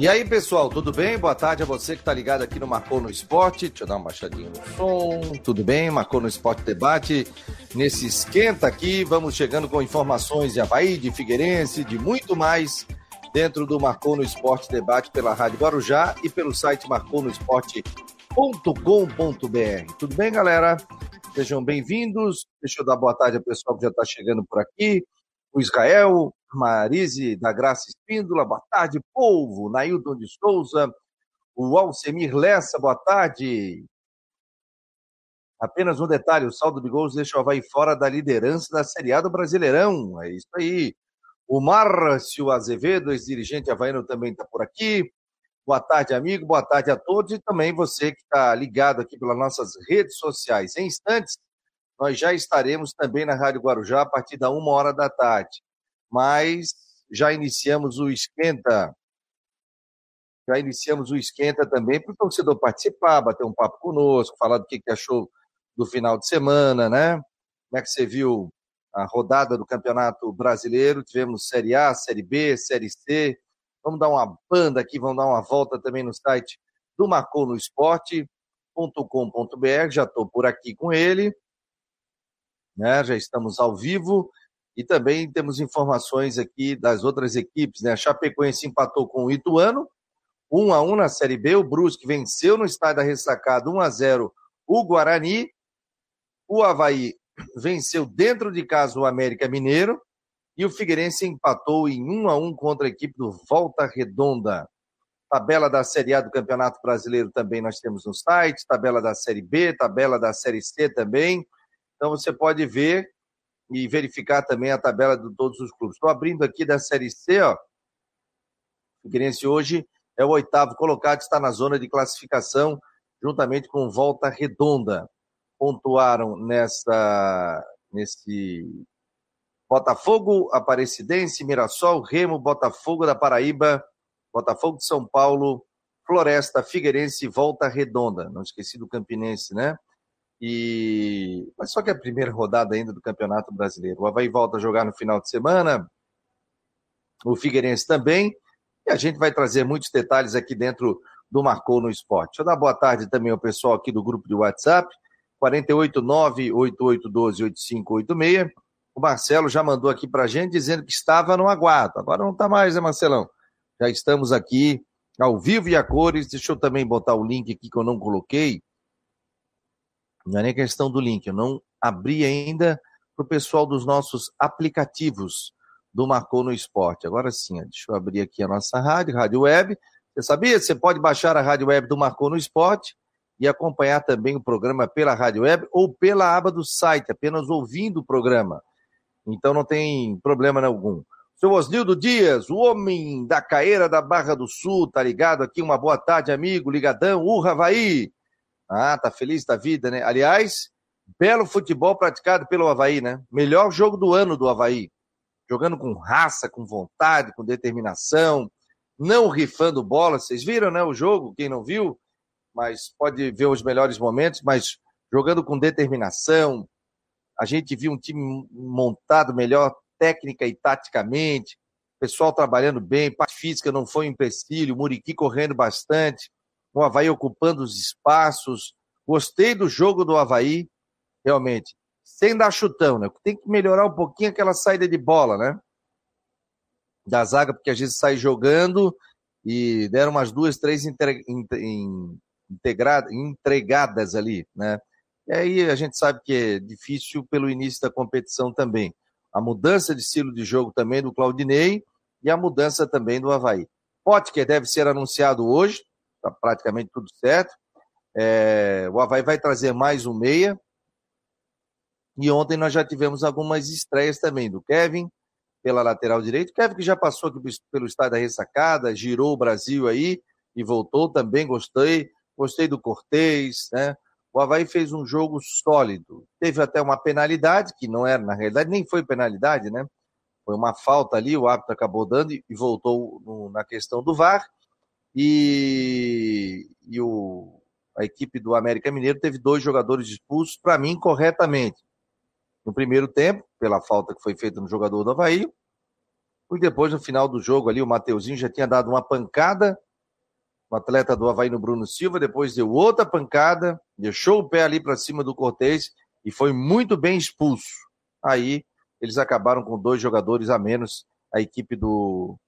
E aí, pessoal, tudo bem? Boa tarde a você que está ligado aqui no Marcou no Esporte. Deixa eu dar uma baixadinha no som. Tudo bem? Marcou no Esporte Debate. Nesse esquenta aqui, vamos chegando com informações de Havaí, de Figueirense, de muito mais dentro do Marcou no Esporte Debate pela Rádio Guarujá e pelo site marconosport.com.br. Tudo bem, galera? Sejam bem-vindos. Deixa eu dar boa tarde ao pessoal que já está chegando por aqui. O Israel, Marise da Graça Espíndola, boa tarde, povo. Nailton de Souza, o Alcemir Lessa, boa tarde. Apenas um detalhe: o saldo de gols deixa o Havaí fora da liderança da Série A do Brasileirão. É isso aí. O Márcio Azevedo, ex-dirigente havaiano, também está por aqui. Boa tarde, amigo. Boa tarde a todos. E também você que está ligado aqui pelas nossas redes sociais. Em instantes, nós já estaremos também na Rádio Guarujá a partir da uma hora da tarde mas já iniciamos o esquenta. Já iniciamos o esquenta também para o torcedor participar, bater um papo conosco, falar do que, que achou do final de semana, né? Como é que você viu a rodada do Campeonato Brasileiro? Tivemos Série A, Série B, Série C. Vamos dar uma banda aqui, vamos dar uma volta também no site do Marcou no Esporte.com.br. Já estou por aqui com ele, né? Já estamos ao vivo e também temos informações aqui das outras equipes, né? A Chapecoense empatou com o Ituano, 1 a 1 na Série B. O Brusque venceu no estádio da Ressacada 1 a 0 o Guarani. O Havaí venceu dentro de casa o América Mineiro. E o Figueirense empatou em 1 a 1 contra a equipe do Volta Redonda. Tabela da Série A do Campeonato Brasileiro também nós temos no site, tabela da Série B, tabela da Série C também. Então você pode ver e verificar também a tabela de todos os clubes. Estou abrindo aqui da Série C, ó. O Figueirense hoje é o oitavo colocado, está na zona de classificação, juntamente com Volta Redonda. Pontuaram nessa, nesse Botafogo, Aparecidense, Mirassol, Remo, Botafogo da Paraíba, Botafogo de São Paulo, Floresta, Figueirense e Volta Redonda. Não esqueci do Campinense, né? E... Mas só que é a primeira rodada ainda do Campeonato Brasileiro. O Havaí volta a jogar no final de semana, o Figueirense também, e a gente vai trazer muitos detalhes aqui dentro do Marcou no Esporte. Deixa eu dar boa tarde também ao pessoal aqui do grupo de WhatsApp, 489-8812-8586. O Marcelo já mandou aqui para a gente dizendo que estava no aguardo. Agora não está mais, né, Marcelão? Já estamos aqui ao vivo e a cores. Deixa eu também botar o link aqui que eu não coloquei não é nem questão do link, eu não abri ainda para o pessoal dos nossos aplicativos do Marcou no Esporte. Agora sim, deixa eu abrir aqui a nossa rádio, Rádio Web. Você sabia? Você pode baixar a Rádio Web do Marcou no Esporte e acompanhar também o programa pela Rádio Web ou pela aba do site, apenas ouvindo o programa. Então não tem problema algum. Seu Osnildo Dias, o homem da caeira da Barra do Sul, tá ligado aqui? Uma boa tarde, amigo, ligadão, urra, Havaí! Ah, tá feliz da vida, né? Aliás, belo futebol praticado pelo Havaí, né? Melhor jogo do ano do Havaí. Jogando com raça, com vontade, com determinação, não rifando bola. Vocês viram, né? O jogo, quem não viu, mas pode ver os melhores momentos, mas jogando com determinação. A gente viu um time montado melhor técnica e taticamente, pessoal trabalhando bem, parte física não foi um empecilho, Muriqui correndo bastante o Havaí ocupando os espaços. Gostei do jogo do Havaí, realmente. Sem dar chutão, né? Tem que melhorar um pouquinho aquela saída de bola, né? Da zaga, porque a gente sai jogando e deram umas duas, três integradas, entregadas ali, né? E aí a gente sabe que é difícil pelo início da competição também. A mudança de estilo de jogo também do Claudinei e a mudança também do Havaí. Potker deve ser anunciado hoje, está praticamente tudo certo. É, o Havaí vai trazer mais um meia. E ontem nós já tivemos algumas estreias também do Kevin pela lateral direita. Kevin que já passou pelo estádio da ressacada, girou o Brasil aí e voltou também, gostei. Gostei do Cortez, né? O Havaí fez um jogo sólido. Teve até uma penalidade, que não era, na realidade, nem foi penalidade, né? Foi uma falta ali, o árbitro acabou dando e voltou no, na questão do VAR e, e o, a equipe do América Mineiro teve dois jogadores expulsos, para mim, corretamente. No primeiro tempo, pela falta que foi feita no jogador do Havaí, e depois, no final do jogo ali, o Mateuzinho já tinha dado uma pancada o atleta do Havaí no Bruno Silva, depois deu outra pancada, deixou o pé ali para cima do Cortez e foi muito bem expulso. Aí eles acabaram com dois jogadores a menos, a equipe do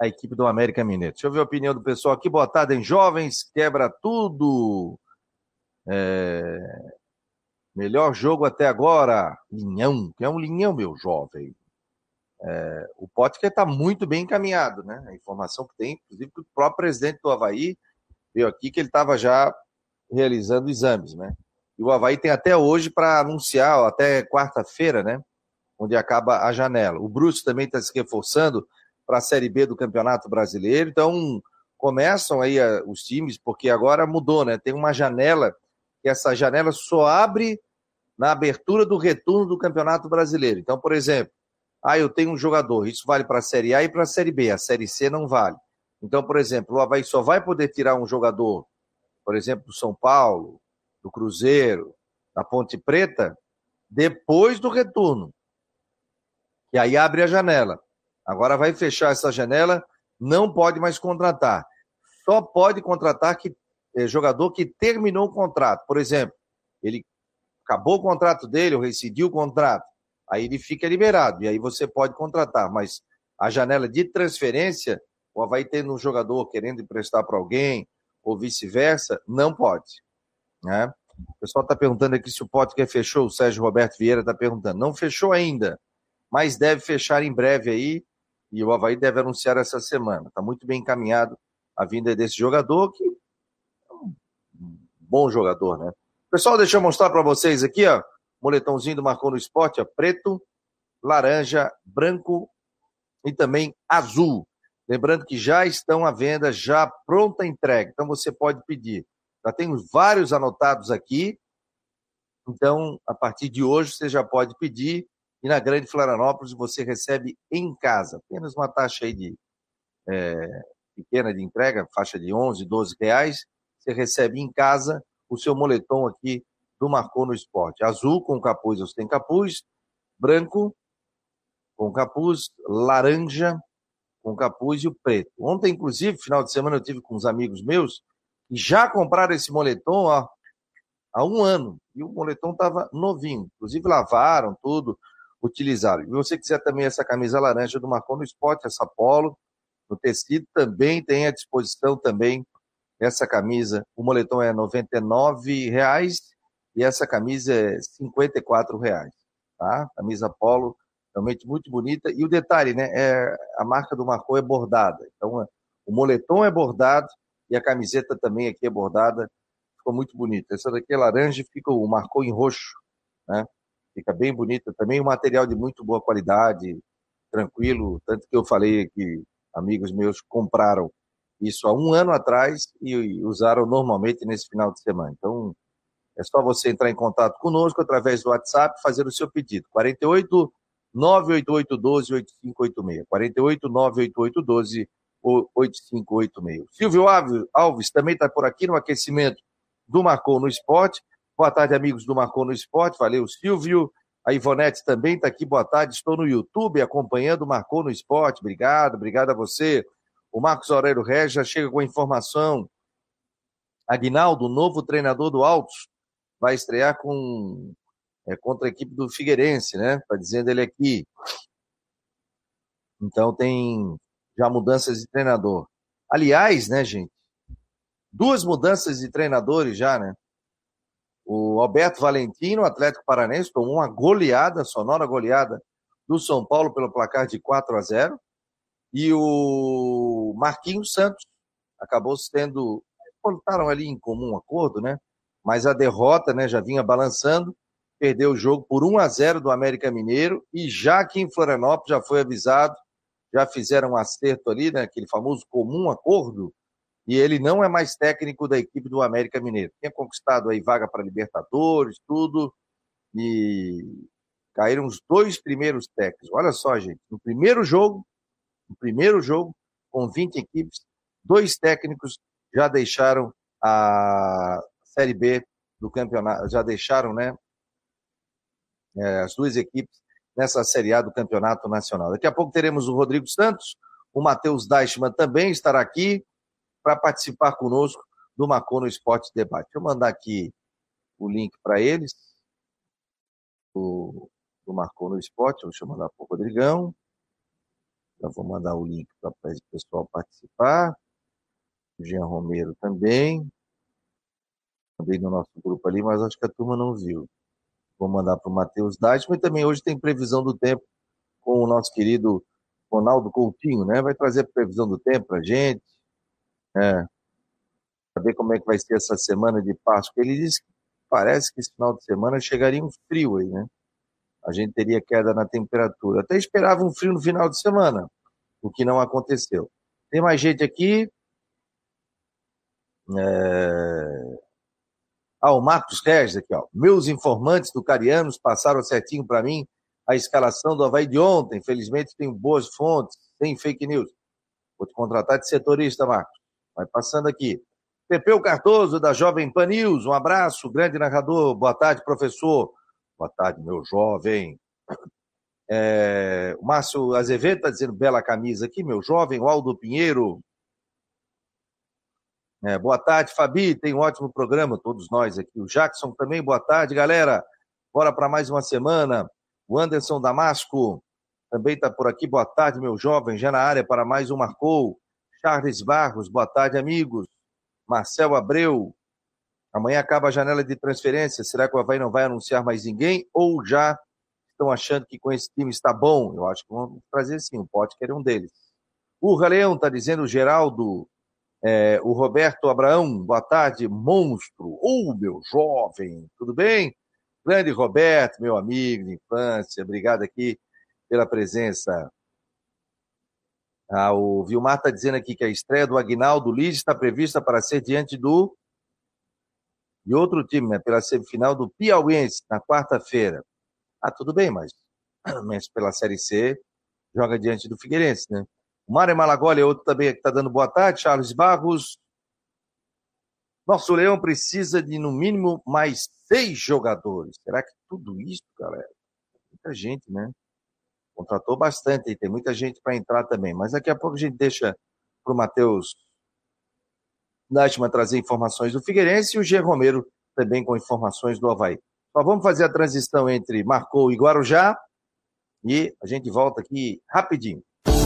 a equipe do América Mineiro. Deixa eu ver a opinião do pessoal aqui. Boa tarde, em jovens, quebra tudo. É... Melhor jogo até agora. Linhão, que é um linhão, meu jovem. É, o Potker está muito bem encaminhado, né? A informação que tem, inclusive, que o próprio presidente do Havaí veio aqui que ele estava já realizando exames, né? E o Havaí tem até hoje para anunciar, até quarta-feira, né? Onde acaba a janela. O Bruce também está se reforçando para a Série B do Campeonato Brasileiro. Então, começam aí a, os times, porque agora mudou, né? Tem uma janela, essa janela só abre na abertura do retorno do Campeonato Brasileiro. Então, por exemplo, ah, eu tenho um jogador, isso vale para a Série A e para a Série B, a Série C não vale. Então, por exemplo, o Havaí só vai poder tirar um jogador, por exemplo, do São Paulo, do Cruzeiro, da Ponte Preta, depois do retorno. E aí abre a janela. Agora vai fechar essa janela, não pode mais contratar. Só pode contratar que, é, jogador que terminou o contrato. Por exemplo, ele acabou o contrato dele, ou rescindiu o contrato aí ele fica liberado. E aí você pode contratar. Mas a janela de transferência, ou vai tendo um jogador querendo emprestar para alguém, ou vice-versa, não pode. Né? O pessoal está perguntando aqui se o Potker fechou, o Sérgio Roberto Vieira está perguntando. Não fechou ainda, mas deve fechar em breve aí, e o Havaí deve anunciar essa semana. Está muito bem encaminhado a vinda desse jogador, que é um bom jogador, né? Pessoal, deixa eu mostrar para vocês aqui, ó moletãozinho do Marcou no Esporte, ó, preto, laranja, branco e também azul. Lembrando que já estão à venda, já pronta entrega. Então você pode pedir. Já tenho vários anotados aqui. Então, a partir de hoje, você já pode pedir. E na Grande Florianópolis você recebe em casa. Apenas uma taxa aí de é, pequena de entrega, faixa de 11, 12 reais. Você recebe em casa o seu moletom aqui do Marcou no Esporte. Azul com capuz, você tem capuz, branco com capuz, laranja com capuz e o preto. Ontem, inclusive, final de semana, eu tive com uns amigos meus e já compraram esse moletom ó, há um ano. E o moletom estava novinho. Inclusive, lavaram tudo, utilizaram. E se você quiser também essa camisa laranja do Marcou no Esporte, essa polo, no tecido, também tem à disposição também essa camisa. O moletom é R$ 99,00 e essa camisa é 54 reais, tá? Camisa polo, realmente muito bonita. E o detalhe, né? É, a marca do Marcou é bordada. Então, o moletom é bordado e a camiseta também aqui é bordada. Ficou muito bonita. Essa daqui é laranja fica o Marcou em roxo, né? Fica bem bonita também. Um material de muito boa qualidade, tranquilo. Tanto que eu falei que amigos meus compraram isso há um ano atrás e usaram normalmente nesse final de semana. Então, é só você entrar em contato conosco através do WhatsApp fazer o seu pedido. 48 988 12 8586. 48 988 12 8586. Silvio Alves também está por aqui no aquecimento do Marcou no Esporte. Boa tarde, amigos do Marcou no Esporte. Valeu, Silvio. A Ivonete também está aqui. Boa tarde. Estou no YouTube acompanhando o Marcou no Esporte. Obrigado, obrigado a você. O Marcos Aurélio Regis já chega com a informação. Aguinaldo, novo treinador do Altos, vai estrear com é, contra a equipe do Figueirense, né? Está dizendo ele aqui. Então tem já mudanças de treinador. Aliás, né, gente? Duas mudanças de treinadores já, né? O Alberto Valentino, Atlético Paranense, tomou uma goleada, sonora goleada do São Paulo pelo placar de 4 a 0. E o Marquinhos Santos acabou sendo. Voltaram ali em comum acordo, né? mas a derrota né, já vinha balançando, perdeu o jogo por 1 a 0 do América Mineiro, e já aqui em Florianópolis já foi avisado, já fizeram um acerto ali, né, aquele famoso comum acordo, e ele não é mais técnico da equipe do América Mineiro. Tinha conquistado aí vaga para Libertadores, tudo, e caíram os dois primeiros técnicos. Olha só, gente, no primeiro jogo, no primeiro jogo, com 20 equipes, dois técnicos já deixaram a, Série B do campeonato, já deixaram, né? É, as duas equipes nessa Série A do Campeonato Nacional. Daqui a pouco teremos o Rodrigo Santos, o Matheus Deichmann também estará aqui. Para participar conosco do Marcou no Esporte Debate. Deixa eu mandar aqui o link para eles, do, do Marcou no Esporte, deixa eu mandar para o Rodrigão. Já vou mandar o link para o pessoal participar. O Jean Romero também. Mandei no nosso grupo ali, mas acho que a turma não viu. Vou mandar para o Matheus Deichmann. E também hoje tem previsão do tempo com o nosso querido Ronaldo Coutinho, né? Vai trazer previsão do tempo para gente. É, saber como é que vai ser essa semana de Páscoa. Ele disse que parece que esse final de semana chegaria um frio aí, né? A gente teria queda na temperatura. Até esperava um frio no final de semana, o que não aconteceu. Tem mais gente aqui. É... Ah, o Marcos Regis aqui, ó. Meus informantes do Carianos passaram certinho para mim a escalação do Havaí de ontem. Felizmente tenho boas fontes, sem fake news. Vou te contratar de setorista, Marcos. Vai passando aqui. Pepeu Cardoso, da Jovem Pan News, um abraço, grande narrador. Boa tarde, professor. Boa tarde, meu jovem. É, o Márcio Azevedo está dizendo bela camisa aqui, meu jovem. O Aldo Pinheiro. É, boa tarde, Fabi. Tem um ótimo programa, todos nós aqui. O Jackson também, boa tarde, galera. Bora para mais uma semana. O Anderson Damasco também está por aqui. Boa tarde, meu jovem. Já na área para mais um Marcou. Charles Barros, boa tarde, amigos. Marcel Abreu, amanhã acaba a janela de transferência. Será que o Havaí não vai anunciar mais ninguém? Ou já estão achando que com esse time está bom? Eu acho que vão trazer sim, o Pote era um deles. O Leão está dizendo, Geraldo, é, o Roberto Abraão, boa tarde, monstro. Ô, oh, meu jovem, tudo bem? Grande Roberto, meu amigo de infância, obrigado aqui pela presença. Ah, o Vilmar está dizendo aqui que a estreia do Agnaldo Liz está prevista para ser diante do de outro time, né? Pela semifinal do Piauiense, na quarta-feira. Ah, tudo bem, mas, mas pela Série C joga diante do Figueirense, né? O Mário Malagoli é outro também que está dando boa tarde. Charles Barros. Nosso Leão precisa de, no mínimo, mais seis jogadores. Será que tudo isso, galera? Muita gente, né? Contratou bastante e tem muita gente para entrar também. Mas daqui a pouco a gente deixa para o Matheus Dashman trazer informações do Figueirense e o G. Romero também com informações do Havaí. Só vamos fazer a transição entre Marcou e Guarujá e a gente volta aqui rapidinho.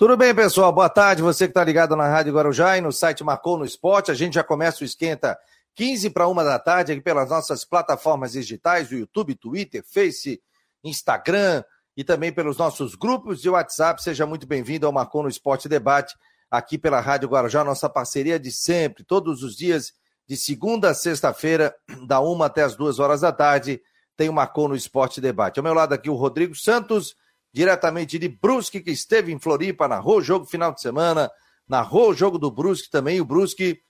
Tudo bem, pessoal? Boa tarde. Você que está ligado na Rádio Guarujá e no site Marcou no Esporte. A gente já começa o esquenta 15 para uma da tarde aqui pelas nossas plataformas digitais, o YouTube, Twitter, Face, Instagram, e também pelos nossos grupos de WhatsApp. Seja muito bem-vindo ao Marcou no Esporte Debate, aqui pela Rádio Guarujá, nossa parceria de sempre, todos os dias, de segunda a sexta-feira, da uma até as duas horas da tarde, tem o Marcou no Esporte Debate. Ao meu lado aqui o Rodrigo Santos, diretamente de Brusque, que esteve em Floripa, narrou o jogo final de semana, narrou o jogo do Brusque também, o Brusque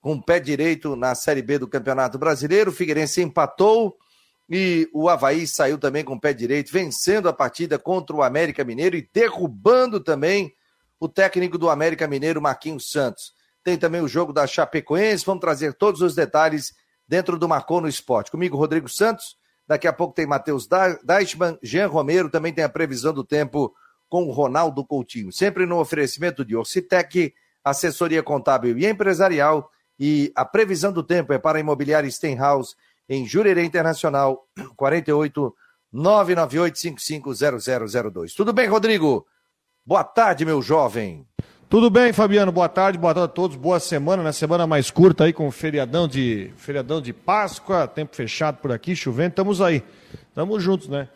com o pé direito na Série B do Campeonato Brasileiro, o Figueirense empatou e o Havaí saiu também com o pé direito, vencendo a partida contra o América Mineiro e derrubando também o técnico do América Mineiro, Marquinhos Santos. Tem também o jogo da Chapecoense, vamos trazer todos os detalhes dentro do Marcou no Esporte. Comigo, Rodrigo Santos, daqui a pouco tem Matheus Deichmann, Jean Romero, também tem a previsão do tempo com o Ronaldo Coutinho. Sempre no oferecimento de Orcitec, assessoria contábil e empresarial, e a previsão do tempo é para a imobiliária Stenhouse em Jurerê Internacional, 48 998 Tudo bem, Rodrigo? Boa tarde, meu jovem. Tudo bem, Fabiano? Boa tarde, boa tarde a todos. Boa semana, né? Semana mais curta aí com feriadão de feriadão de Páscoa, tempo fechado por aqui, chovendo. Estamos aí. Estamos juntos, né?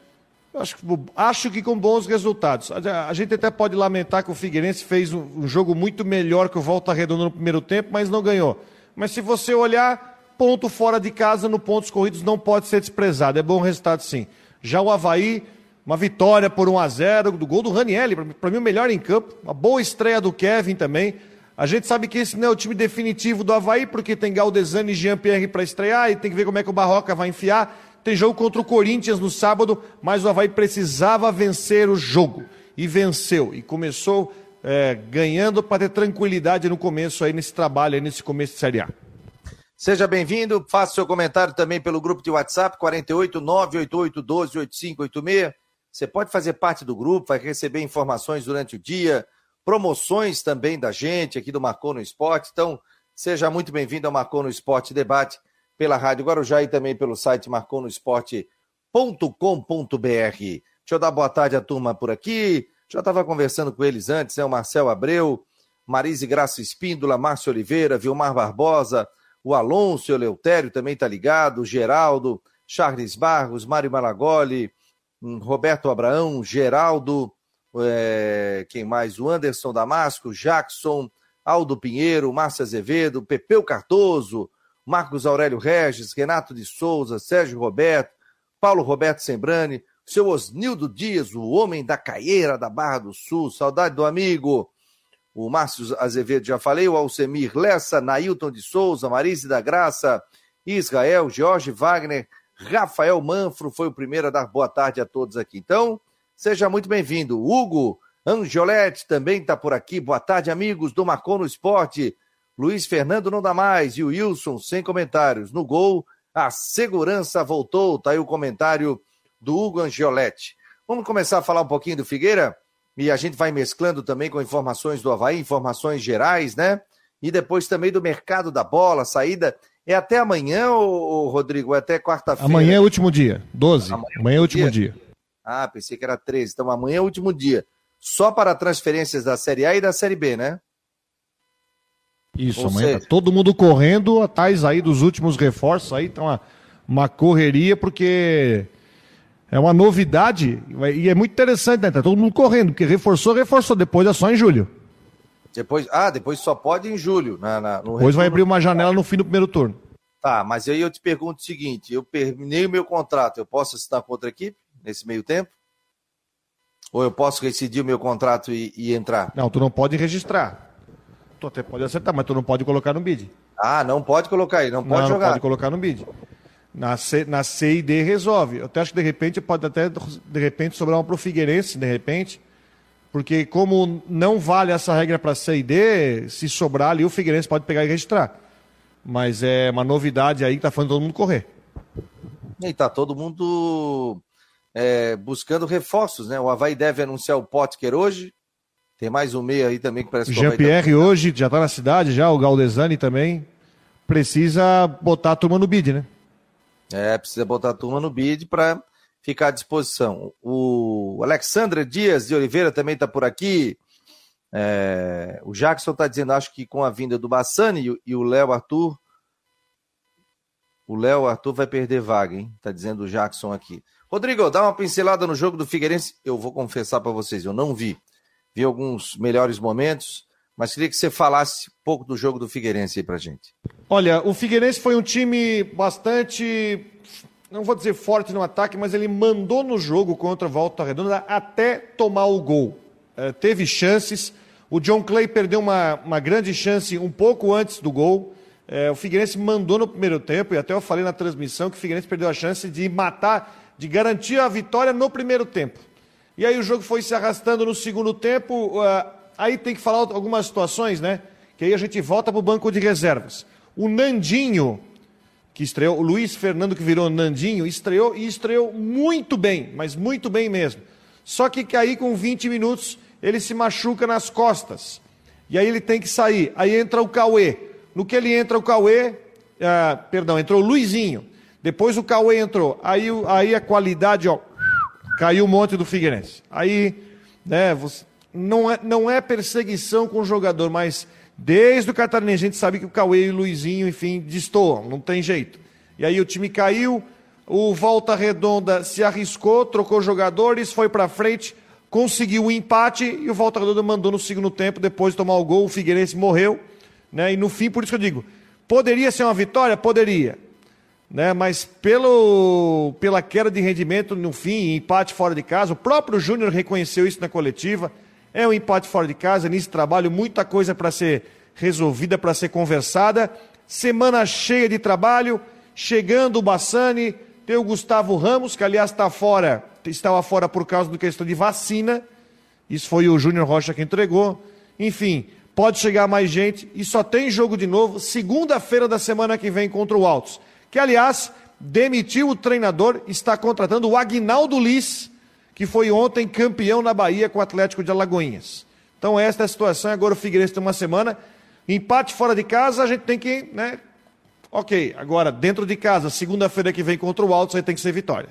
Acho, acho que com bons resultados. A, a, gente até pode lamentar que o Figueirense fez um, um jogo muito melhor que o Volta Redonda no primeiro tempo, mas não ganhou. Mas se você olhar, ponto fora de casa no pontos corridos não pode ser desprezado. É bom resultado sim. Já o Havaí, uma vitória por 1 a 0 do gol do Ranielli, para mim o melhor em campo. Uma boa estreia do Kevin também. A gente sabe que esse não é o time definitivo do Havaí, porque tem Galdesani e Jean-Pierre para estrear, e tem que ver como é que o Barroca vai enfiar. Tem jogo contra o Corinthians no sábado, mas o Havaí precisava vencer o jogo. E venceu. E começou é, ganhando para ter tranquilidade no começo aí, nesse trabalho, aí, nesse começo de Série A. Seja bem-vindo, faça seu comentário também pelo grupo de WhatsApp 48 988 12 8586. Você pode fazer parte do grupo, vai receber informações durante o dia, promoções também da gente aqui do Marcou no Esporte. Então, seja muito bem-vindo ao Marcou no Esporte Debate pela Rádio Guarujá e também pelo site marconosport.com.br. Deixa eu dar boa tarde à turma por aqui. Já estava conversando com eles antes, né? O Marcel Abreu, Marise Graça Espíndola, Márcio Oliveira, Vilmar Barbosa, o Alonso, o Eleutério também está ligado, o Geraldo, Charles Barros, Mário Malagoli, Roberto Abraão, Geraldo, é, quem mais? O Anderson Damasco, Jackson, Aldo Pinheiro, Márcio Azevedo, Pepeu Cardoso, Marcos Aurélio Regis, Renato de Souza, Sérgio Roberto, Paulo Roberto Sembrani, seu Osnildo Dias, o homem da caieira da Barra do Sul, saudade do amigo. O Márcio Azevedo, já falei, o Alcemir Lessa, Nailton de Souza, Marise da Graça, Israel, Jorge Wagner, Rafael Manfro foi o primeiro a dar boa tarde a todos aqui. Então, seja muito bem-vindo. Hugo Angioletti também está por aqui. Boa tarde, amigos do Marcon no Esporte. Luiz Fernando não dá mais. E o Wilson, sem comentários. No gol, a segurança voltou. Tá aí o comentário do Hugo Angioletti. Vamos começar a falar um pouquinho do Figueira? E a gente vai mesclando também com informações do Havaí, informações gerais, né? E depois também do mercado da bola, saída. É até amanhã, ô, Rodrigo? É até quarta-feira? Amanhã é o último dia, 12. Amanhã, amanhã é o último dia. dia. Ah, pensei que era 13. Então amanhã é o último dia. Só para transferências da Série A e da Série B, né? Isso, Ou amanhã seja... tá todo mundo correndo atrás aí dos últimos reforços aí, tá uma, uma correria, porque é uma novidade e é muito interessante, né? Tá todo mundo correndo, porque reforçou, reforçou, depois é só em julho. Depois, ah, depois só pode em julho. Na, na depois retorno... vai abrir uma janela no fim do primeiro turno. Tá, mas aí eu te pergunto o seguinte: eu terminei o meu contrato, eu posso assinar com outra equipe nesse meio tempo? Ou eu posso rescindir o meu contrato e, e entrar? Não, tu não pode registrar. Tu até pode acertar, mas tu não pode colocar no bid. Ah, não pode colocar aí, não pode não, jogar. Não pode colocar no bid. Na C, na C e D resolve. Eu até acho que de repente pode até de repente sobrar um pro Figueirense, de repente. Porque como não vale essa regra para C e D, se sobrar ali o Figueirense pode pegar e registrar. Mas é uma novidade aí que tá fazendo todo mundo correr. E tá todo mundo é, buscando reforços, né? O Havaí deve anunciar o Potker hoje. Tem mais um meio aí também que parece que Jean-Pierre hoje já está na cidade, já, o Galdesani também. Precisa botar a turma no bid, né? É, precisa botar a turma no bid para ficar à disposição. O Alexandre Dias de Oliveira também está por aqui. É, o Jackson está dizendo, acho que com a vinda do Bassani e o Léo Arthur, o Léo Arthur vai perder vaga, hein? Tá dizendo o Jackson aqui. Rodrigo, dá uma pincelada no jogo do Figueirense. Eu vou confessar para vocês, eu não vi. Vi alguns melhores momentos, mas queria que você falasse um pouco do jogo do Figueirense aí pra gente. Olha, o Figueirense foi um time bastante, não vou dizer forte no ataque, mas ele mandou no jogo contra a Volta Redonda até tomar o gol. É, teve chances. O John Clay perdeu uma, uma grande chance um pouco antes do gol. É, o Figueirense mandou no primeiro tempo, e até eu falei na transmissão que o Figueirense perdeu a chance de matar, de garantir a vitória no primeiro tempo. E aí o jogo foi se arrastando no segundo tempo. Uh, aí tem que falar algumas situações, né? Que aí a gente volta para o banco de reservas. O Nandinho, que estreou, o Luiz Fernando, que virou Nandinho, estreou e estreou muito bem, mas muito bem mesmo. Só que aí com 20 minutos ele se machuca nas costas. E aí ele tem que sair. Aí entra o Cauê. No que ele entra o Cauê, ah, perdão, entrou o Luizinho. Depois o Cauê entrou. Aí, aí a qualidade, ó, caiu um monte do Figueirense. Aí, né, você, não, é, não é perseguição com o jogador, mas desde o Catarinense a gente sabe que o Cauê e o Luizinho, enfim, destoam, não tem jeito. E aí o time caiu, o Volta Redonda se arriscou, trocou jogadores, foi para frente, conseguiu o um empate e o Volta Redonda mandou no segundo tempo, depois de tomar o gol, o Figueirense morreu. Né? E no fim, por isso que eu digo, poderia ser uma vitória? Poderia. Né? Mas pelo, pela queda de rendimento no fim, empate fora de casa, o próprio Júnior reconheceu isso na coletiva. É um empate fora de casa, nesse trabalho, muita coisa para ser resolvida, para ser conversada. Semana cheia de trabalho, chegando o Bassani, tem o Gustavo Ramos, que aliás está fora, estava fora por causa da questão de vacina. Isso foi o Júnior Rocha que entregou. Enfim, pode chegar mais gente e só tem jogo de novo segunda-feira da semana que vem contra o Altos. Que, aliás, demitiu o treinador, está contratando o Agnaldo Liz, que foi ontem campeão na Bahia com o Atlético de Alagoinhas. Então, esta é a situação. Agora o Figueirense tem uma semana. Empate fora de casa, a gente tem que, né? Ok, agora dentro de casa, segunda-feira que vem contra o Altos, aí tem que ser vitória.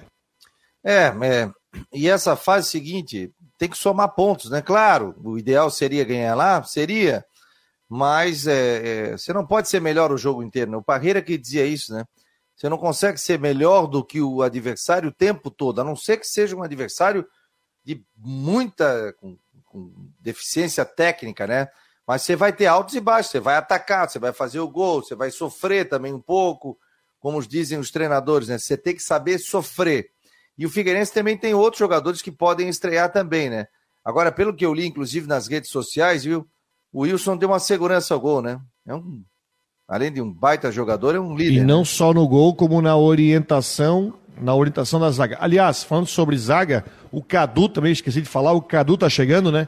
É, é, e essa fase seguinte, tem que somar pontos, né? Claro, o ideal seria ganhar lá, seria, mas é, é, você não pode ser melhor o jogo inteiro. Né? O Parreira que dizia isso, né? Você não consegue ser melhor do que o adversário o tempo todo, a não ser que seja um adversário de muita com, com deficiência técnica, né? Mas você vai ter altos e baixos, você vai atacar, você vai fazer o gol, você vai sofrer também um pouco, como dizem os treinadores, né? Você tem que saber sofrer. E o Figueirense também tem outros jogadores que podem estrear também, né? Agora, pelo que eu li, inclusive nas redes sociais, viu? O Wilson deu uma segurança ao gol, né? É um, além de um baita jogador, é um líder. E não né? só no gol, como na orientação, na orientação da zaga. Aliás, falando sobre zaga, o Cadu também esqueci de falar, o Cadu tá chegando, né?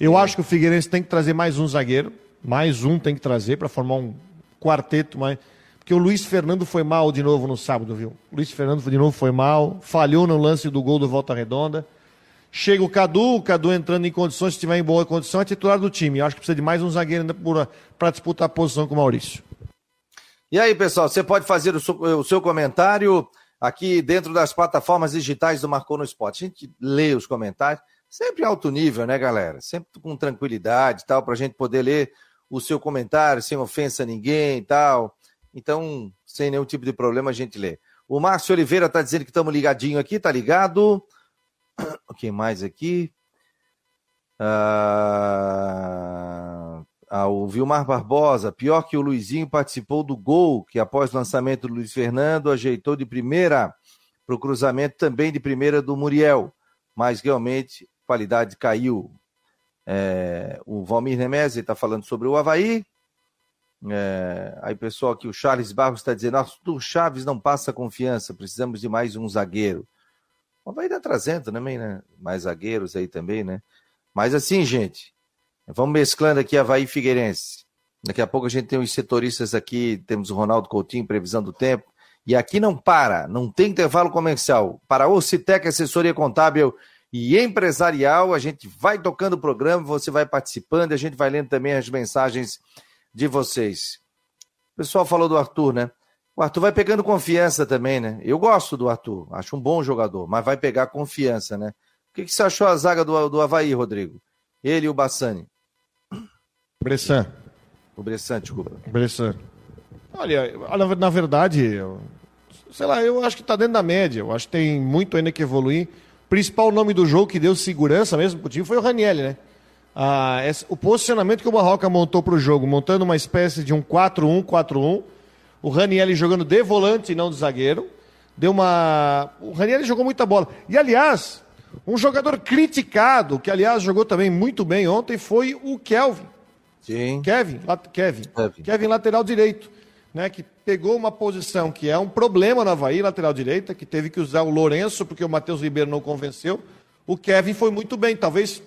Eu é. acho que o Figueirense tem que trazer mais um zagueiro, mais um tem que trazer para formar um quarteto mais porque o Luiz Fernando foi mal de novo no sábado, viu? O Luiz Fernando de novo foi mal, falhou no lance do gol do Volta Redonda. Chega o Cadu, o Cadu entrando em condições, se estiver em boa condição, é titular do time. Eu acho que precisa de mais um zagueiro para disputar a posição com o Maurício. E aí, pessoal, você pode fazer o seu, o seu comentário aqui dentro das plataformas digitais do Marcou no Esporte. A gente lê os comentários, sempre alto nível, né, galera? Sempre com tranquilidade e tal, para a gente poder ler o seu comentário sem ofensa a ninguém e tal. Então, sem nenhum tipo de problema, a gente lê. O Márcio Oliveira está dizendo que estamos ligadinho aqui, tá ligado? Quem mais aqui? Ah, ah, o Vilmar Barbosa, pior que o Luizinho participou do gol, que após o lançamento do Luiz Fernando, ajeitou de primeira para o cruzamento também de primeira do Muriel, mas realmente a qualidade caiu. É, o Valmir Nemesi está falando sobre o Havaí, é, aí, pessoal, aqui o Charles Barros está dizendo: o Chaves não passa confiança, precisamos de mais um zagueiro. Mas vai dar trazendo também, né? Mais zagueiros aí também, né? Mas assim, gente, vamos mesclando aqui Havaí e Figueirense. Daqui a pouco a gente tem os setoristas aqui, temos o Ronaldo Coutinho, previsão do tempo. E aqui não para, não tem intervalo comercial. Para a Ocitec Assessoria Contábil e Empresarial, a gente vai tocando o programa, você vai participando, a gente vai lendo também as mensagens de vocês. O pessoal falou do Arthur, né? O Arthur vai pegando confiança também, né? Eu gosto do Arthur, acho um bom jogador, mas vai pegar confiança, né? O que, que você achou a zaga do, do Havaí, Rodrigo? Ele e o Bassani. Bressan. O Bressan, desculpa. Bressan. Olha, na, verdade, sei lá, eu acho que está dentro da média. Eu acho que tem muito ainda que evoluir. O principal nome do jogo que deu segurança mesmo pro time foi o Ranielli, né? Ah, esse, o posicionamento que o Barroca montou para o jogo, montando uma espécie de um 4-1-4-1. O Ranielli jogando de volante e não de zagueiro. Deu uma. O Ranielli jogou muita bola. E, aliás, um jogador criticado, que, aliás, jogou também muito bem ontem, foi o Kelvin. Sim. Kevin, Kevin. Kevin. Kevin lateral direito. Né, que pegou uma posição que é um problema na Havaí, lateral direita, que teve que usar o Lourenço, porque o Matheus Ribeiro não convenceu. O Kevin foi muito bem, talvez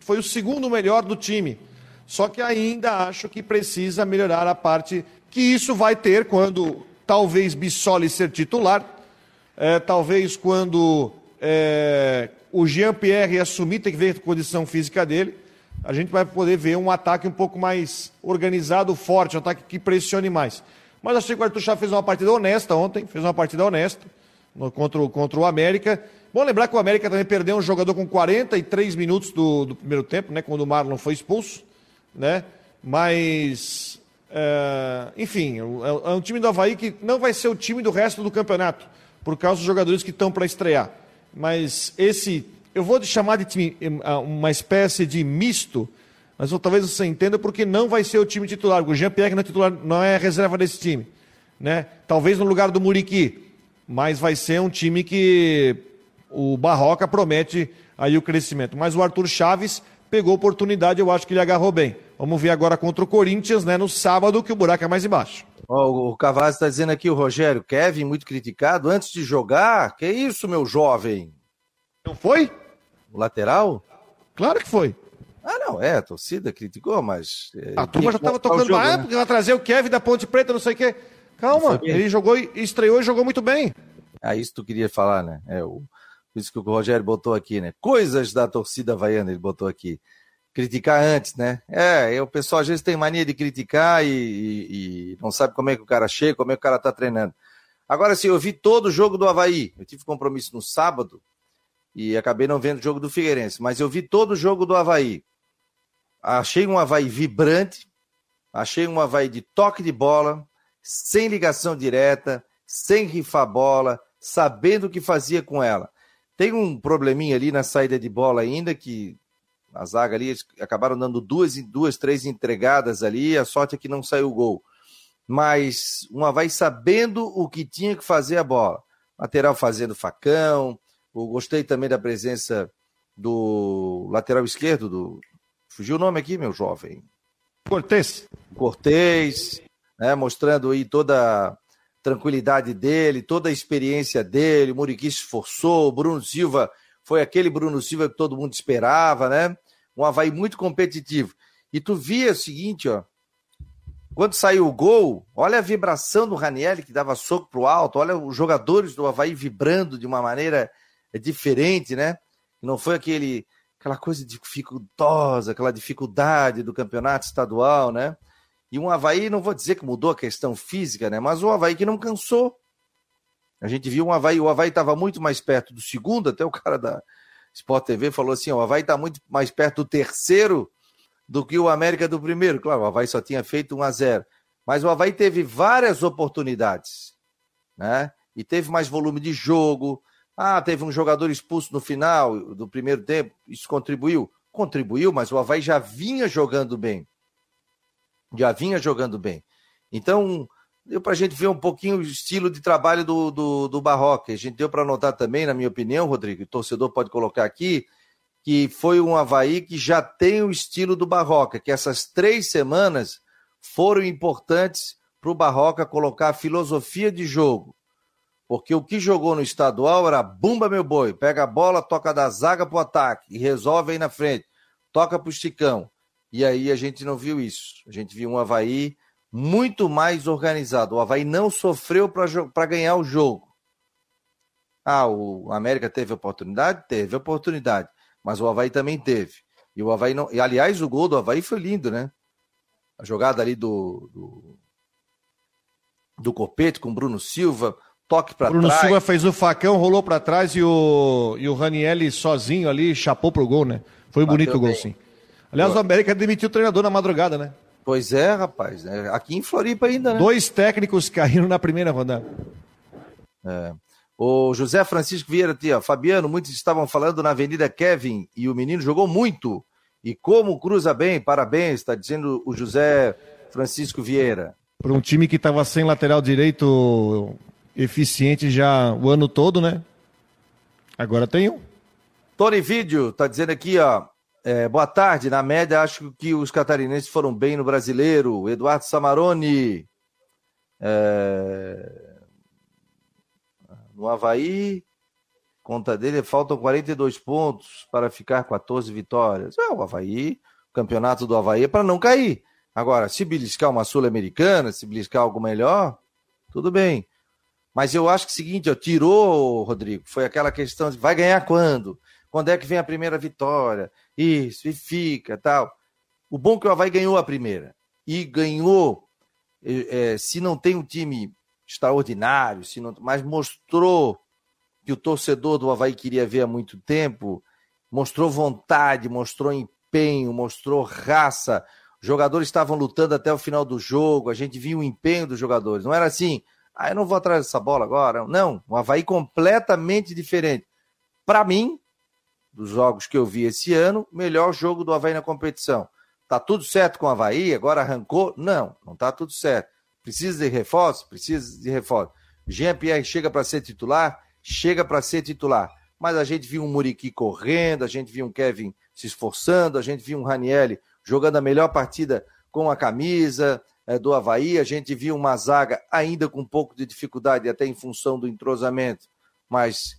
foi o segundo melhor do time. Só que ainda acho que precisa melhorar a parte que isso vai ter quando talvez Bissoli ser titular, é, talvez quando é, o Jean-Pierre assumir, tem que ver a condição física dele, a gente vai poder ver um ataque um pouco mais organizado, forte, um ataque que pressione mais. Mas achei que o Arthur Chá fez uma partida honesta ontem, fez uma partida honesta no, contra, contra o América. Bom lembrar que o América também perdeu um jogador com 43 minutos do, do primeiro tempo, né, quando o Marlon foi expulso, né? Mas, é, enfim, é, é um time do Havaí que não vai ser o time do resto do campeonato, por causa dos jogadores que estão para estrear. Mas esse, eu vou chamar de time, uma espécie de misto, mas talvez você entenda porque não vai ser o time titular. O Jean-Pierre não é titular, não é reserva desse time, né? Talvez no lugar do Muriqui, mas vai ser um time que o Barroca promete aí o crescimento. Mas o Arthur Chaves pegou oportunidade, eu acho que ele agarrou bem. Vamos ver agora contra o Corinthians, né, no sábado, que o buraco é mais embaixo. Oh, o Cavazzi está dizendo aqui, o Rogério, Kevin, muito criticado, antes de jogar, que isso, meu jovem? Não foi? O lateral? Claro que foi. Ah, não, é, a torcida criticou, mas... É, a turma já estava tocando, ah, né? porque vai trazer o Kevin da Ponte Preta, não sei o quê. Calma, ele jogou, estreou e jogou muito bem. Ah, isso tu queria falar, né? É, o, isso que o Rogério botou aqui, né? Coisas da torcida vaiana, ele botou aqui. Criticar antes, né? É, o pessoal às vezes tem mania de criticar e, e, e não sabe como é que o cara chega, como é que o cara tá treinando. Agora, sim, eu vi todo o jogo do Havaí. Eu tive compromisso no sábado e acabei não vendo o jogo do Figueirense, mas eu vi todo o jogo do Havaí. Achei um Havaí vibrante, achei um Havaí de toque de bola, sem ligação direta, sem rifar bola, sabendo o que fazia com ela. Tem um probleminha ali na saída de bola ainda, que a zaga ali acabaram dando duas, duas, três entregadas ali, a sorte é que não saiu o gol. Mas uma vai sabendo o que tinha que fazer a bola. Lateral fazendo facão. Eu gostei também da presença do lateral esquerdo, do. Fugiu o nome aqui, meu jovem. Cortez. Cortez, né, mostrando aí toda tranquilidade dele, toda a experiência dele. O Muriqui se esforçou, o Bruno Silva foi aquele Bruno Silva que todo mundo esperava, né? Um Havaí muito competitivo. E tu via o seguinte, ó. Quando saiu o gol, olha a vibração do Ranielli que dava soco pro alto, olha os jogadores do Havaí vibrando de uma maneira diferente, né? Não foi aquele aquela coisa dificultosa, aquela dificuldade do campeonato estadual, né? E um Havaí, não vou dizer que mudou a questão física, né? Mas o Havaí que não cansou. A gente viu um Havaí, o Havaí estava muito mais perto do segundo, até o cara da Sport TV falou assim: o Havaí está muito mais perto do terceiro do que o América do primeiro. Claro, o Havaí só tinha feito 1 a 0 Mas o Havaí teve várias oportunidades, né? E teve mais volume de jogo. Ah, teve um jogador expulso no final do primeiro tempo, isso contribuiu? Contribuiu, mas o Havaí já vinha jogando bem já vinha jogando bem. Então, deu para a gente ver um pouquinho o estilo de trabalho do, do, do Barroca. A gente deu para notar também, na minha opinião, Rodrigo, o torcedor pode colocar aqui, que foi um Havaí que já tem o estilo do Barroca, que essas três semanas foram importantes para o Barroca colocar a filosofia de jogo. Porque o que jogou no estadual era bumba meu boi, pega a bola, toca da zaga para o ataque e resolve aí na frente. Toca para o Chicão. E aí a gente não viu isso. A gente viu um Havaí muito mais organizado. O Havaí não sofreu para ganhar o jogo. Ah, o América teve oportunidade? Teve oportunidade. Mas o Havaí também teve. E o Havaí não. E aliás, o gol do Havaí foi lindo, né? A jogada ali do. do, do Copete com o Bruno Silva, toque para trás. Bruno Silva fez o facão, rolou para trás e o, e o Ranielli sozinho ali chapou pro gol, né? Foi Bateu bonito o gol, bem. sim. Aliás, o América demitiu o treinador na madrugada, né? Pois é, rapaz. É, aqui em Floripa ainda, né? Dois técnicos caíram na primeira rodada. É. O José Francisco Vieira aqui, ó. Fabiano, muitos estavam falando na Avenida Kevin e o menino jogou muito. E como cruza bem, parabéns, está dizendo o José Francisco Vieira. Para um time que estava sem lateral direito eficiente já o ano todo, né? Agora tem um. Tony Vídeo está dizendo aqui, ó. É, boa tarde. Na média, acho que os catarinenses foram bem no brasileiro. Eduardo Samarone. É... No Havaí, conta dele, faltam 42 pontos para ficar 14 vitórias. É, o Havaí, o campeonato do Havaí é para não cair. Agora, se beliscar uma Sul-Americana, se beliscar algo melhor, tudo bem. Mas eu acho que é o seguinte, ó, tirou, Rodrigo, foi aquela questão de vai ganhar quando? Quando é que vem a primeira vitória? Isso, e fica, tal. O bom é que o Havaí ganhou a primeira. E ganhou, é, se não tem um time extraordinário, se não, mas mostrou que o torcedor do Havaí queria ver há muito tempo, mostrou vontade, mostrou empenho, mostrou raça. Os jogadores estavam lutando até o final do jogo, a gente viu o empenho dos jogadores. Não era assim, ah, eu não vou atrás dessa bola agora. Não, o Havaí completamente diferente. Para mim, dos jogos que eu vi esse ano, melhor jogo do Havaí na competição. Tá tudo certo com o Havaí, agora arrancou? Não, não tá tudo certo. Precisa de reforço? Precisa de reforço. Jean-Pierre chega para ser titular? Chega para ser titular. Mas a gente viu um Muriqui correndo, a gente viu um Kevin se esforçando, a gente viu um Ranielli jogando a melhor partida com a camisa é, do Havaí, a gente viu uma zaga ainda com um pouco de dificuldade, até em função do entrosamento, mas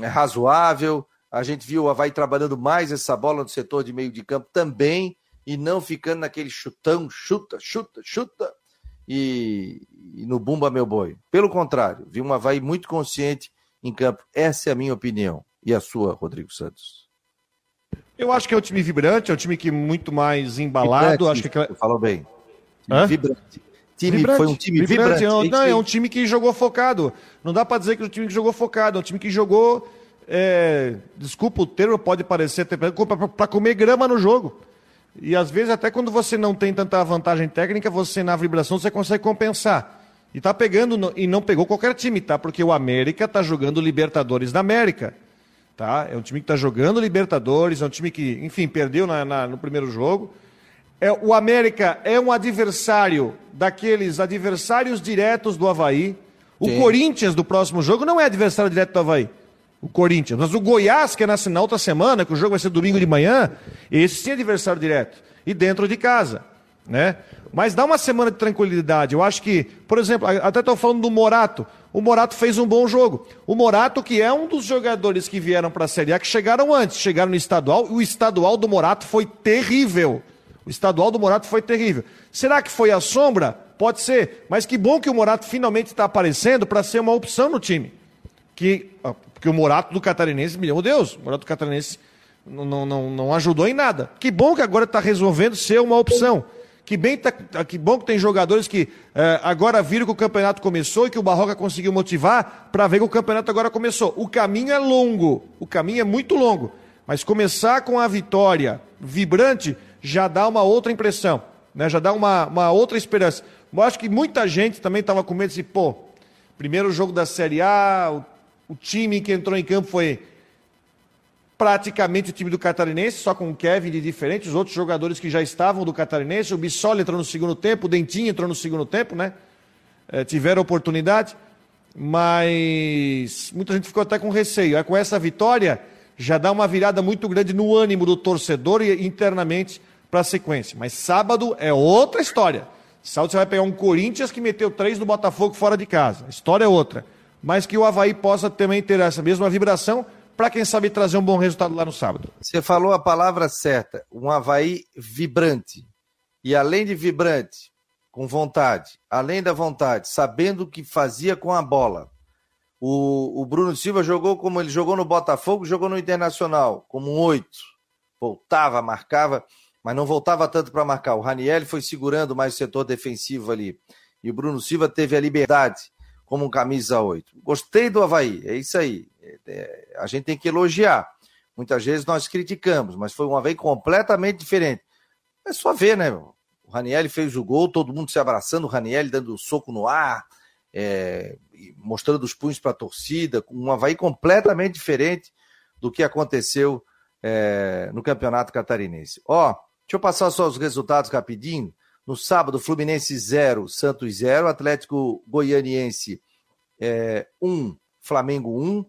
é razoável. A gente viu o Havaí trabalhando mais essa bola no setor de meio de campo também, e não ficando naquele chutão, chuta, chuta, chuta, e, e no Bumba Meu Boi. Pelo contrário, vi uma vai muito consciente em campo. Essa é a minha opinião. E a sua, Rodrigo Santos? Eu acho que é um time vibrante, é um time que muito mais embalado. Vibrante, acho que é... falou bem. Vibrante. Time, vibrante, foi um time vibrante. vibrante. Não, é um time que jogou focado. Não dá para dizer que é um time que jogou focado. É um time que jogou. É... Desculpa o termo, pode parecer para comer grama no jogo. E às vezes, até quando você não tem tanta vantagem técnica, você na vibração você consegue compensar. E tá pegando, e não pegou qualquer time, tá? Porque o América tá jogando Libertadores da América. Tá? É um time que está jogando Libertadores, é um time que, enfim, perdeu na, na, no primeiro jogo. É, o América é um adversário daqueles adversários diretos do Havaí. O Sim. Corinthians do próximo jogo não é adversário direto do Havaí o Corinthians. Mas o Goiás, que é na, na outra semana, que o jogo vai ser domingo de manhã, esse é adversário direto. E dentro de casa. Né? Mas dá uma semana de tranquilidade. Eu acho que, por exemplo, até estou falando do Morato. O Morato fez um bom jogo. O Morato, que é um dos jogadores que vieram para a Série A, que chegaram antes, chegaram no estadual, e o estadual do Morato foi terrível. O estadual do Morato foi terrível. Será que foi a sombra? Pode ser. Mas que bom que o Morato finalmente está aparecendo para ser uma opção no time. Que porque o Morato do Catarinense, meu Deus, o Morato do Catarinense não, não, não, ajudou em nada. Que bom que agora está resolvendo ser uma opção. Que, bem tá, que bom que tem jogadores que eh, agora viram que o campeonato começou e que o Barroca conseguiu motivar para ver que o campeonato agora começou. O caminho é longo, o caminho é muito longo. Mas começar com a vitória vibrante já dá uma outra impressão, né? já dá uma, uma outra esperança. Eu acho que muita gente também estava com medo de, pô, primeiro jogo da Série A, time que entrou em campo foi praticamente o time do Catarinense, só com o Kevin de diferente, os outros jogadores que já estavam do Catarinense, o Bissoli entrou no segundo tempo, o Dentinho entrou no segundo tempo, né? É, tiveram oportunidade, mas muita gente ficou até com receio. com essa vitória, já dá uma virada muito grande no ânimo do torcedor e internamente para a sequência. Mas sábado é outra história. Sábado você vai pegar um Corinthians que meteu três no Botafogo fora de casa. A história é outra mas que o Havaí possa também ter essa mesma vibração para quem sabe trazer um bom resultado lá no sábado. Você falou a palavra certa, um Havaí vibrante. E além de vibrante, com vontade, além da vontade, sabendo o que fazia com a bola. O, o Bruno Silva jogou como ele jogou no Botafogo, jogou no Internacional, como um oito. Voltava, marcava, mas não voltava tanto para marcar. O Raniel foi segurando mais o setor defensivo ali. E o Bruno Silva teve a liberdade como um camisa 8. Gostei do Havaí, é isso aí. É, é, a gente tem que elogiar. Muitas vezes nós criticamos, mas foi um Havaí completamente diferente. É só ver, né? O Raniel fez o gol, todo mundo se abraçando, o Raniel dando soco no ar. é, mostrando os punhos para a torcida, um Havaí completamente diferente do que aconteceu é, no Campeonato Catarinense. Ó, deixa eu passar só os resultados rapidinho. No sábado, Fluminense 0, Santos 0, Atlético Goianiense 1, é, um, Flamengo 1,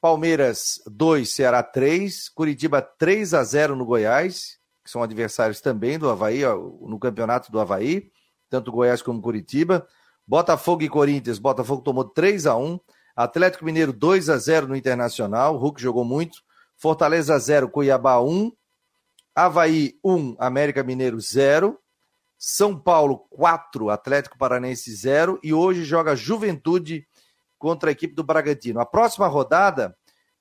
Palmeiras 2, Ceará 3, Curitiba 3 a 0 no Goiás, que são adversários também do Havaí, ó, no campeonato do Havaí, tanto Goiás como Curitiba. Botafogo e Corinthians, Botafogo tomou 3 a 1 Atlético Mineiro 2 a 0 no Internacional, Hulk jogou muito. Fortaleza 0, Cuiabá 1. Havaí 1, América Mineiro 0. São Paulo 4, Atlético Paranense 0. E hoje joga Juventude contra a equipe do Bragantino. A próxima rodada,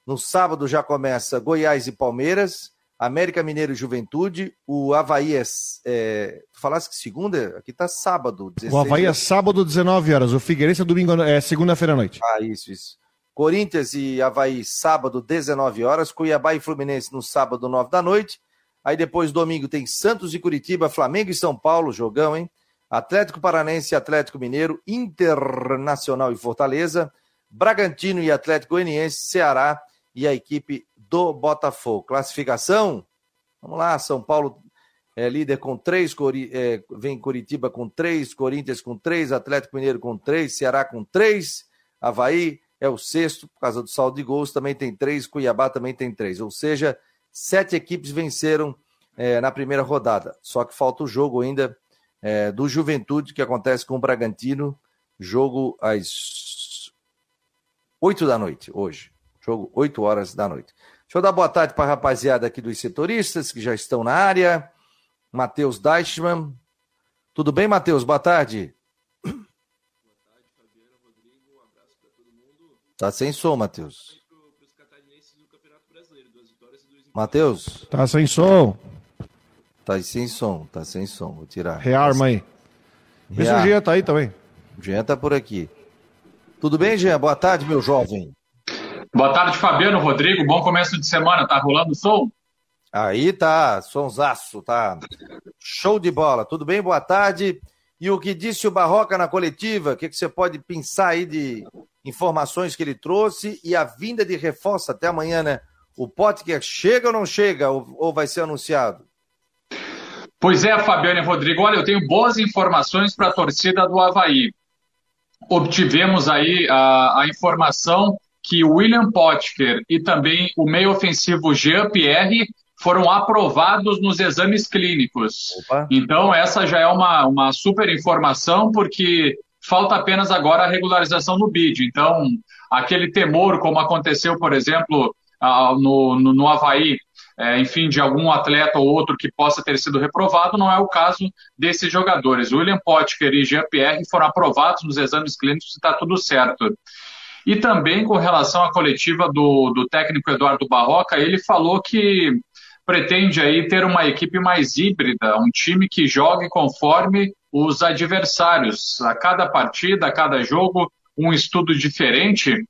no sábado, já começa Goiás e Palmeiras. América Mineiro e Juventude, o Havaí é. é tu falasse que segunda? Aqui tá sábado. 16 o Havaí é sábado, 19 horas. O Figueirense é domingo, é segunda-feira à noite. Ah, isso, isso. Corinthians e Havaí, sábado, 19 horas. Cuiabá e Fluminense no sábado, 9 da noite. Aí depois, domingo, tem Santos e Curitiba, Flamengo e São Paulo, jogão, hein? Atlético Paranense e Atlético Mineiro, Internacional e Fortaleza, Bragantino e Atlético Goianiense, Ceará e a equipe do Botafogo. Classificação? Vamos lá, São Paulo é líder com três, é, vem Curitiba com três, Corinthians com três, Atlético Mineiro com três, Ceará com três, Havaí é o sexto, por causa do saldo de gols, também tem três, Cuiabá também tem três. Ou seja, sete equipes venceram é, na primeira rodada. Só que falta o jogo ainda é, do Juventude, que acontece com o Bragantino, jogo às oito da noite, hoje. Jogo oito horas da noite. Deixa eu dar boa tarde para a rapaziada aqui dos setoristas que já estão na área. Matheus Deichmann. Tudo bem, Matheus? Boa tarde. Boa tarde, Fabiana, Rodrigo. Um abraço para todo mundo. Tá sem som, Matheus. Matheus? Tá sem som. Tá sem som, tá sem som. Vou tirar. Rearma aí. Vê se o Jean tá aí também. O Jean tá por aqui. Tudo bem, Jean? Boa tarde, meu jovem. Boa tarde, Fabiano, Rodrigo. Bom começo de semana. Tá rolando o som? Aí tá, sonsaço, tá. Show de bola. Tudo bem? Boa tarde. E o que disse o Barroca na coletiva? O que, que você pode pensar aí de informações que ele trouxe e a vinda de reforço até amanhã, né? O Potker chega ou não chega? Ou, vai ser anunciado? Pois é, Fabiano e Rodrigo. Olha, eu tenho boas informações para a torcida do Havaí. Obtivemos aí a, a informação que o William Potker e também o meio ofensivo Jean Pierre foram aprovados nos exames clínicos. Opa. Então, essa já é uma, uma super informação, porque falta apenas agora a regularização no BID. Então, aquele temor, como aconteceu, por exemplo, no, no, no Havaí, é, enfim, de algum atleta ou outro que possa ter sido reprovado, não é o caso desses jogadores. William Potker e Jean Pierre foram aprovados nos exames clínicos e está tudo certo. E também com relação à coletiva do, do técnico Eduardo Barroca, ele falou que pretende aí ter uma equipe mais híbrida, um time que jogue conforme os adversários. A cada partida, a cada jogo, um estudo diferente.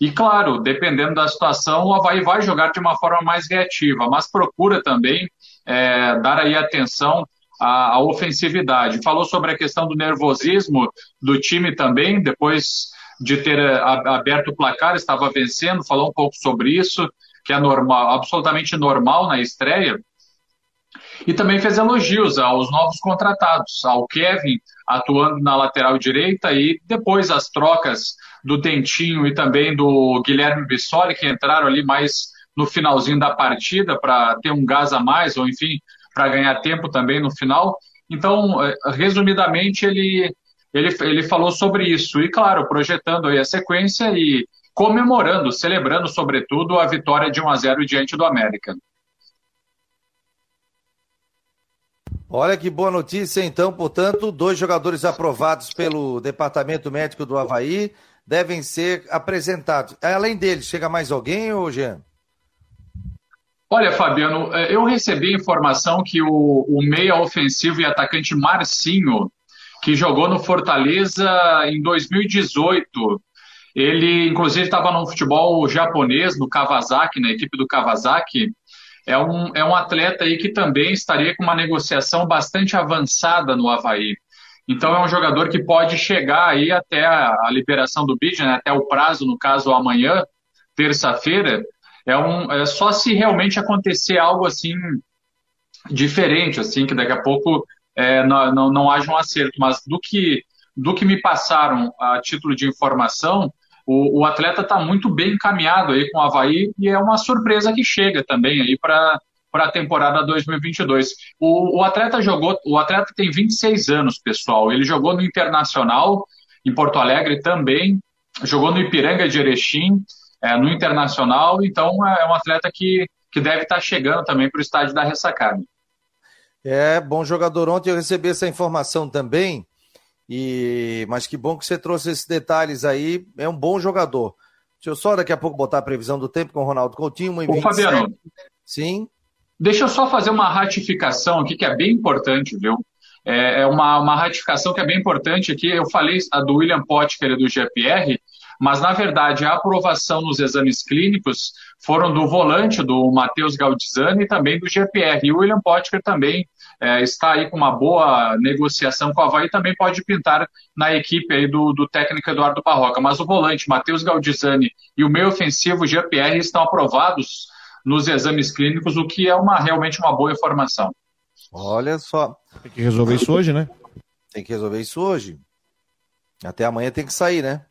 E claro, dependendo da situação, o Havaí vai jogar de uma forma mais reativa, mas procura também é, dar aí atenção à, à, ofensividade. Falou sobre a questão do nervosismo do time também, depois de ter eh, aberto o placar, estava vencendo, falou um pouco sobre isso, que é normal, absolutamente normal na estreia. E também fez elogios aos novos contratados, ao Kevin atuando na lateral direita e depois as trocas do Dentinho e também do Guilherme Bissoli, que entraram ali mais no finalzinho da partida para ter um gás a mais, ou enfim, para ganhar tempo também no final. Então, eh, resumidamente, ele ele, ele falou sobre isso. E, claro, projetando aí a sequência e comemorando, celebrando, sobretudo, a vitória de 1 a 0 diante do América. Olha que boa notícia, então. Portanto, dois jogadores aprovados pelo Departamento Médico do Havaí devem ser apresentados. Além deles, chega mais alguém, ou Jean? Olha, Fabiano, eh, eu recebi informação que o, o meia ofensivo e atacante Marcinho que jogou no Fortaleza em 2018. Ele, inclusive, estava no futebol japonês, no Kawasaki, na equipe do Kawasaki. É um, é um atleta aí que também estaria com uma negociação bastante avançada no Havaí. Então é um jogador que pode chegar aí até a, liberação do bid, né, até o prazo, no caso amanhã, terça-feira. É, um, é só se realmente acontecer algo assim diferente, assim, que daqui a pouco é, não, não, não haja um acerto. Mas do que, do que me passaram a título de informação, o, o atleta está muito bem encaminhado aí com o Havaí e é uma surpresa que chega também aí para para a temporada 2022. O, o, atleta jogou, o atleta tem 26 anos, pessoal. Ele jogou no Internacional, em Porto Alegre também, jogou no Ipiranga de Erechim, é, no Internacional, então é um atleta que, que deve estar tá chegando também para o estádio da ressacada. É, bom jogador. Ontem eu recebi essa informação também, e mas que bom que você trouxe esses detalhes aí. É um bom jogador. Deixa eu só daqui a pouco botar a previsão do tempo com o Ronaldo Coutinho. Ô, Fabiano, Sim. Deixa eu só fazer uma ratificação aqui que é bem importante, viu? É, é uma, uma ratificação que é bem importante aqui. Eu falei a do William Potker e do GPR, mas na verdade a aprovação nos exames clínicos foram do volante, do Matheus Galdizani e também do GPR. E o William Potker também é, está aí com uma boa negociação com a Havaí, também pode pintar na equipe aí do, do técnico Eduardo Barroca. Mas o volante, Matheus Galdizani e o meio ofensivo GPR estão aprovados nos exames clínicos, o que é uma, realmente uma boa informação. Olha só. Tem que resolver isso hoje, né? Tem que resolver isso hoje. Até amanhã tem que sair, né?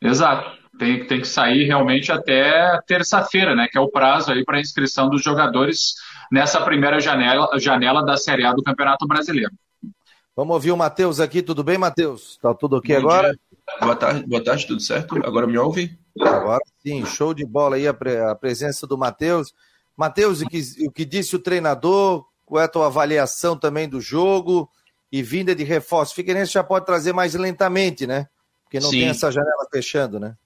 Exato. Tem, tem que sair realmente até terça-feira, né? Que é o prazo aí para inscrição dos jogadores nessa primeira janela, janela da Série A do Campeonato Brasileiro. Vamos ouvir o Matheus aqui, tudo bem, Matheus? Tá tudo ok Bom agora? Dia. Boa tarde, boa tarde, tudo certo? Agora me ouve? Agora sim, show de bola aí a, pre a presença do Matheus. Matheus, o que, o que disse o treinador? Qual é a tua avaliação também do jogo? E vinda de reforço. Figueirense já pode trazer mais lentamente, né? Porque não sim. tem essa janela fechando, né?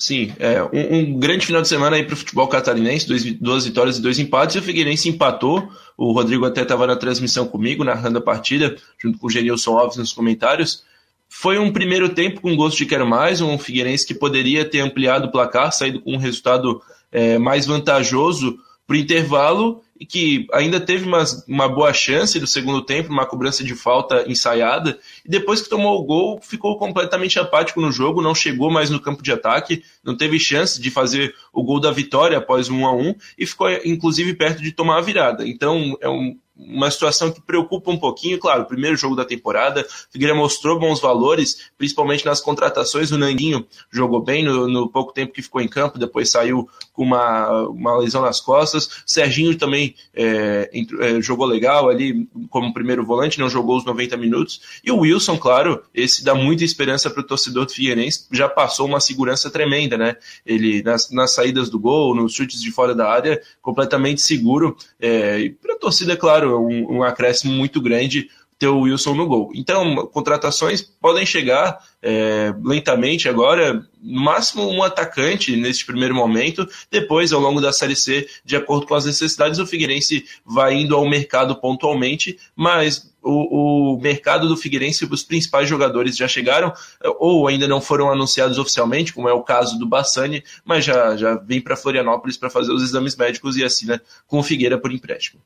Sim, é um, um, grande final de semana aí para o futebol catarinense, dois, duas vitórias e dois empates, e o Figueirense empatou, o Rodrigo até estava na transmissão comigo, narrando a partida, junto com o Genilson Alves nos comentários, foi um primeiro tempo com gosto de quero mais, um Figueirense que poderia ter ampliado o placar, saído com um resultado é, mais vantajoso para o intervalo, e que ainda teve uma, uma boa chance do segundo tempo, uma cobrança de falta ensaiada, e depois que tomou o gol, ficou completamente apático no jogo, não chegou mais no campo de ataque, não teve chance de fazer o gol da vitória após um a um, e ficou inclusive perto de tomar a virada. Então é um, uma situação que preocupa um pouquinho, claro, primeiro jogo da temporada, Figueira mostrou bons valores, principalmente nas contratações, o Nanguinho jogou bem no, no, pouco tempo que ficou em campo, depois saiu com uma, uma lesão nas costas, Serginho também é, é, jogou legal ali como primeiro volante, não jogou os 90 minutos, e o Wilson, claro, esse dá muita esperança para o torcedor do Figueirense, já passou uma segurança tremenda, né, ele nas, nas saídas do gol, nos chutes de fora da área, completamente seguro, é, e para a torcida, claro, um, um acréscimo muito grande ter o Wilson no gol. Então, contratações podem chegar é, lentamente agora, no máximo um atacante neste primeiro momento, depois, ao longo da Série C, de acordo com as necessidades, o Figueirense vai indo ao mercado pontualmente, mas o, o mercado do Figueirense, os principais jogadores já chegaram, ou ainda não foram anunciados oficialmente, como é o caso do Bassani, mas já, já vem para Florianópolis para fazer os exames médicos e assina com o Figueira por empréstimo.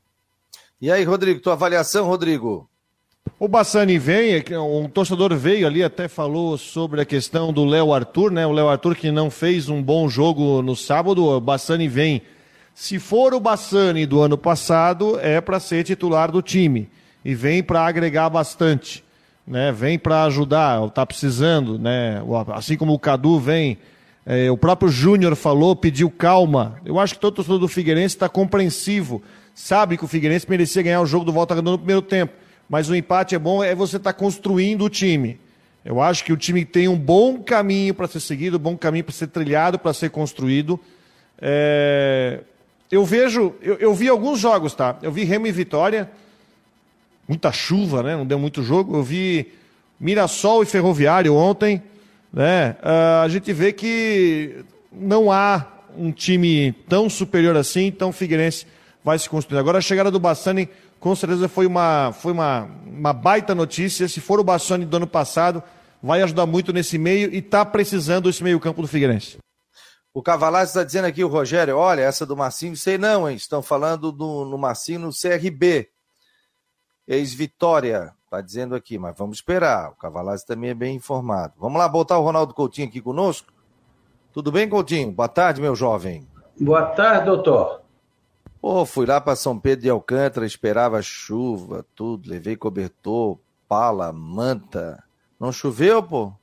E aí, Rodrigo, tua avaliação, Rodrigo? O Bassani vem, um torcedor veio ali, até falou sobre a questão do Léo Arthur, né? O Léo Arthur que não fez um bom jogo no sábado, o Bassani vem. Se for o Bassani do ano passado, é para ser titular do time. E vem para agregar bastante, né? Vem para ajudar, tá precisando, né? Assim como o Cadu vem, é, o próprio Júnior falou, pediu calma. Eu acho que todo torcedor do Figueirense está compreensivo sabe que o Figueirense merecia ganhar o jogo do Volta Redonda no primeiro tempo. Mas o empate é bom, é você estar tá construindo o time. Eu acho que o time tem um bom caminho para ser seguido, um bom caminho para ser trilhado, para ser construído. É... Eu vejo, eu, eu, vi alguns jogos, tá? Eu vi Remo e Vitória, muita chuva, né? Não deu muito jogo. Eu vi Mirassol e Ferroviário ontem, né? Uh, a gente vê que não há um time tão superior assim, tão Figueirense vai se construir. Agora a chegada do Bassani com certeza foi uma, foi uma, uma baita notícia. Se for o Bassani do ano passado, vai ajudar muito nesse meio e está precisando esse meio campo do Figueirense. O Cavalar está dizendo aqui, o Rogério, olha, essa do Marcinho, sei não, hein? Estão falando do, no Marcinho no CRB. Ex-Vitória. Tá dizendo aqui, mas vamos esperar. O Cavalazzi também é bem informado. Vamos lá botar o Ronaldo Coutinho aqui conosco? Tudo bem, Coutinho? Boa tarde, meu jovem. Boa tarde, doutor. Pô, fui lá para São Pedro de Alcântara, esperava chuva, tudo, levei cobertor, pala, manta. Não choveu, pô?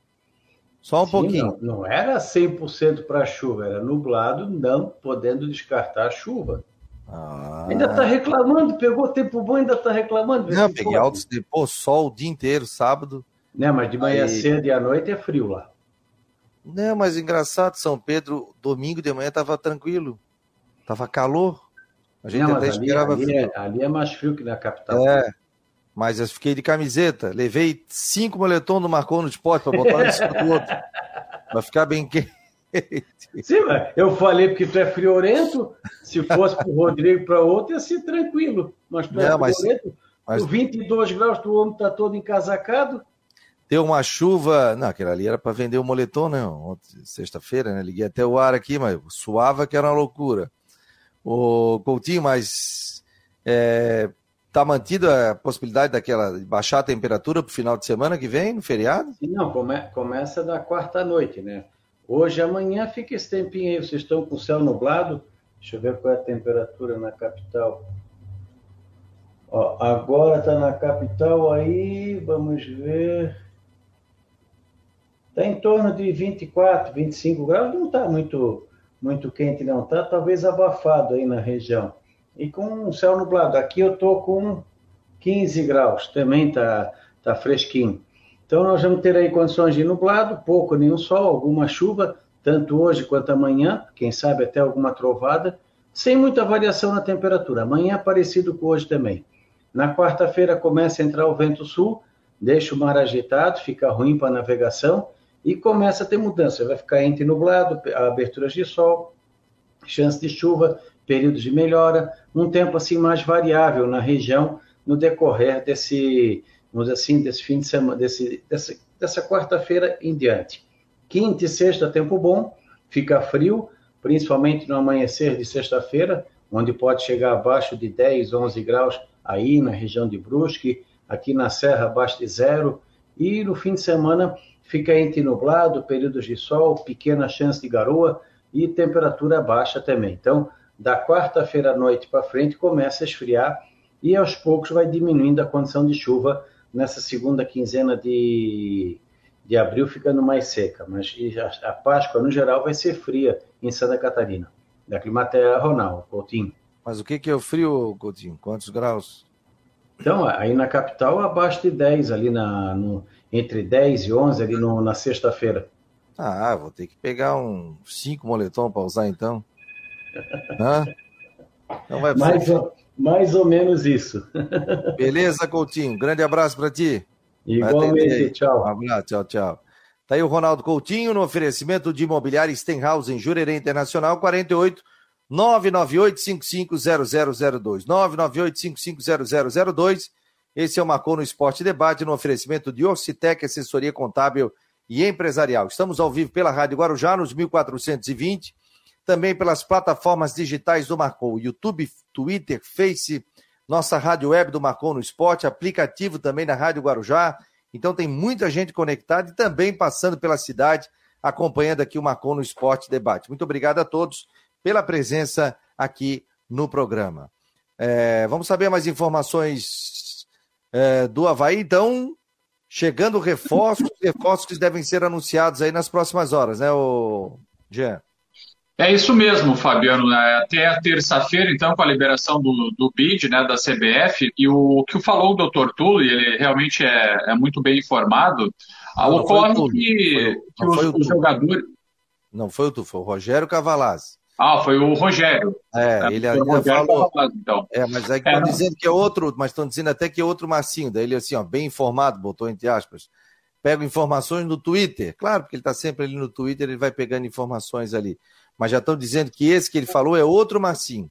Só um Sim, pouquinho. Não, não era 100% para chuva, era nublado, não podendo descartar a chuva. Ah. Ainda está reclamando, pegou tempo bom, ainda está reclamando. Não, peguei altos de pô, sol o dia inteiro, sábado. Não, mas de manhã Aí... cedo e à noite é frio lá. Não, mas engraçado, São Pedro, domingo de manhã estava tranquilo. Tava calor. A gente não, até esperava ali. É, ali é mais frio que na capital. É. Mas eu fiquei de camiseta. Levei cinco moletom do Marcou no esporte para botar um em cima do outro. Para ficar bem quente. Sim, mas eu falei porque tu é friorento. Se fosse para o Rodrigo para outro, ia ser tranquilo. Mas tu é Não, é friorento. Mas, mas... 22 graus, tu homem está todo encasacado. Deu uma chuva. Não, aquela ali era para vender o moletom, né? Sexta-feira, né? Liguei até o ar aqui, mas suava que era uma loucura. O Coutinho, mas é, tá mantida a possibilidade daquela baixar a temperatura para o final de semana que vem, no feriado? Não, come, começa da quarta noite, né? Hoje, amanhã, fica esse tempinho aí. Vocês estão com o céu nublado? Deixa eu ver qual é a temperatura na capital. Ó, agora está na capital aí, vamos ver. Está em torno de 24, 25 graus. Não está muito, muito quente, não. Está talvez abafado aí na região. E com o céu nublado. Aqui eu estou com 15 graus. Também está tá fresquinho. Então, nós vamos ter aí condições de nublado, pouco nenhum sol, alguma chuva, tanto hoje quanto amanhã, quem sabe até alguma trovada, sem muita variação na temperatura. Amanhã é parecido com hoje também. Na quarta-feira começa a entrar o vento sul, deixa o mar agitado, fica ruim para navegação e começa a ter mudança. Vai ficar entre nublado, aberturas de sol, chance de chuva, períodos de melhora, um tempo assim mais variável na região no decorrer desse vamos assim, desse fim de semana, desse, dessa, dessa quarta-feira em diante. Quinta e sexta, tempo bom, fica frio, principalmente no amanhecer de sexta-feira, onde pode chegar abaixo de 10, 11 graus aí na região de Brusque, aqui na Serra abaixo de zero, e no fim de semana fica entre nublado, períodos de sol, pequena chance de garoa e temperatura baixa também. Então, da quarta-feira à noite para frente começa a esfriar e aos poucos vai diminuindo a condição de chuva nessa segunda quinzena de, de abril ficando mais seca, mas a, a Páscoa, no geral, vai ser fria em Santa Catarina. Da Climatea Ronaldo, Coutinho. Mas o que, que é o frio, Coutinho? Quantos graus? Então, aí na capital, abaixo de 10, ali na, no, entre 10 e 11, ali no, na sexta-feira. Ah, vou ter que pegar um 5 moletom para usar então. Hã? Não vai mais, mais ou menos isso. Beleza, Coutinho? Grande abraço para ti. Igualmente, tchau. Um abraço, tchau, tchau. Tá aí o Ronaldo Coutinho no oferecimento de imobiliário Stenhouse em Jurerê Internacional 48 998 550002 998 550002 Esse é o Marcou no Esporte Debate no oferecimento de Orcitec, assessoria contábil e empresarial. Estamos ao vivo pela Rádio Guarujá nos 1420 também pelas plataformas digitais do Marcou, YouTube, Twitter, Face, nossa rádio web do Marcou no Esporte, aplicativo também na Rádio Guarujá. Então tem muita gente conectada e também passando pela cidade, acompanhando aqui o Marcou no Esporte Debate. Muito obrigado a todos pela presença aqui no programa. É, vamos saber mais informações é, do Havaí, então, chegando reforços, reforços que devem ser anunciados aí nas próximas horas, né, o Jean? É isso mesmo, Fabiano. É, até a terça-feira, então, com a liberação do, do BID, né, da CBF, e o que falou o doutor Tulli, ele realmente é, é muito bem informado, não, ocorre que, que os, os jogadores... Não foi o Tulli, foi o Rogério Cavalazzi. Ah, foi o Rogério. É, ele ainda falou. Cavalazzi, então. É, mas aí estão é, dizendo que é outro, mas estão dizendo até que é outro Marcinho. Daí ele assim, ó, bem informado, botou entre aspas. Pega informações no Twitter. Claro, porque ele está sempre ali no Twitter, ele vai pegando informações ali mas já estão dizendo que esse que ele falou é outro Marcinho.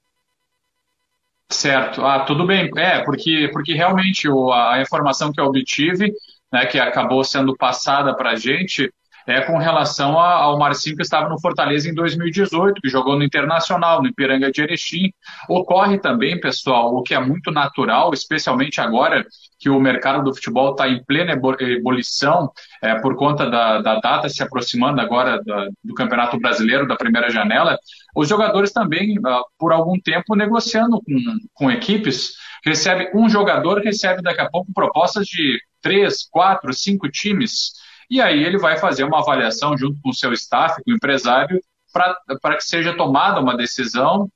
Certo, ah, tudo bem. É, porque, porque realmente o, a informação que eu obtive, né, que acabou sendo passada para a gente, é com relação ao Marcinho que estava no Fortaleza em 2018, que jogou no Internacional, no Ipiranga de Erechim. Ocorre também, pessoal, o que é muito natural, especialmente agora que o mercado do futebol está em plena ebulição é, por conta da, da, data se aproximando agora da, do Campeonato Brasileiro, da primeira janela, os jogadores também, uh, por algum tempo, negociando com, com equipes, recebe um jogador, recebe daqui a pouco propostas de três, quatro, cinco times, e aí ele vai fazer uma avaliação junto com o seu staff, com o empresário, para que seja tomada uma decisão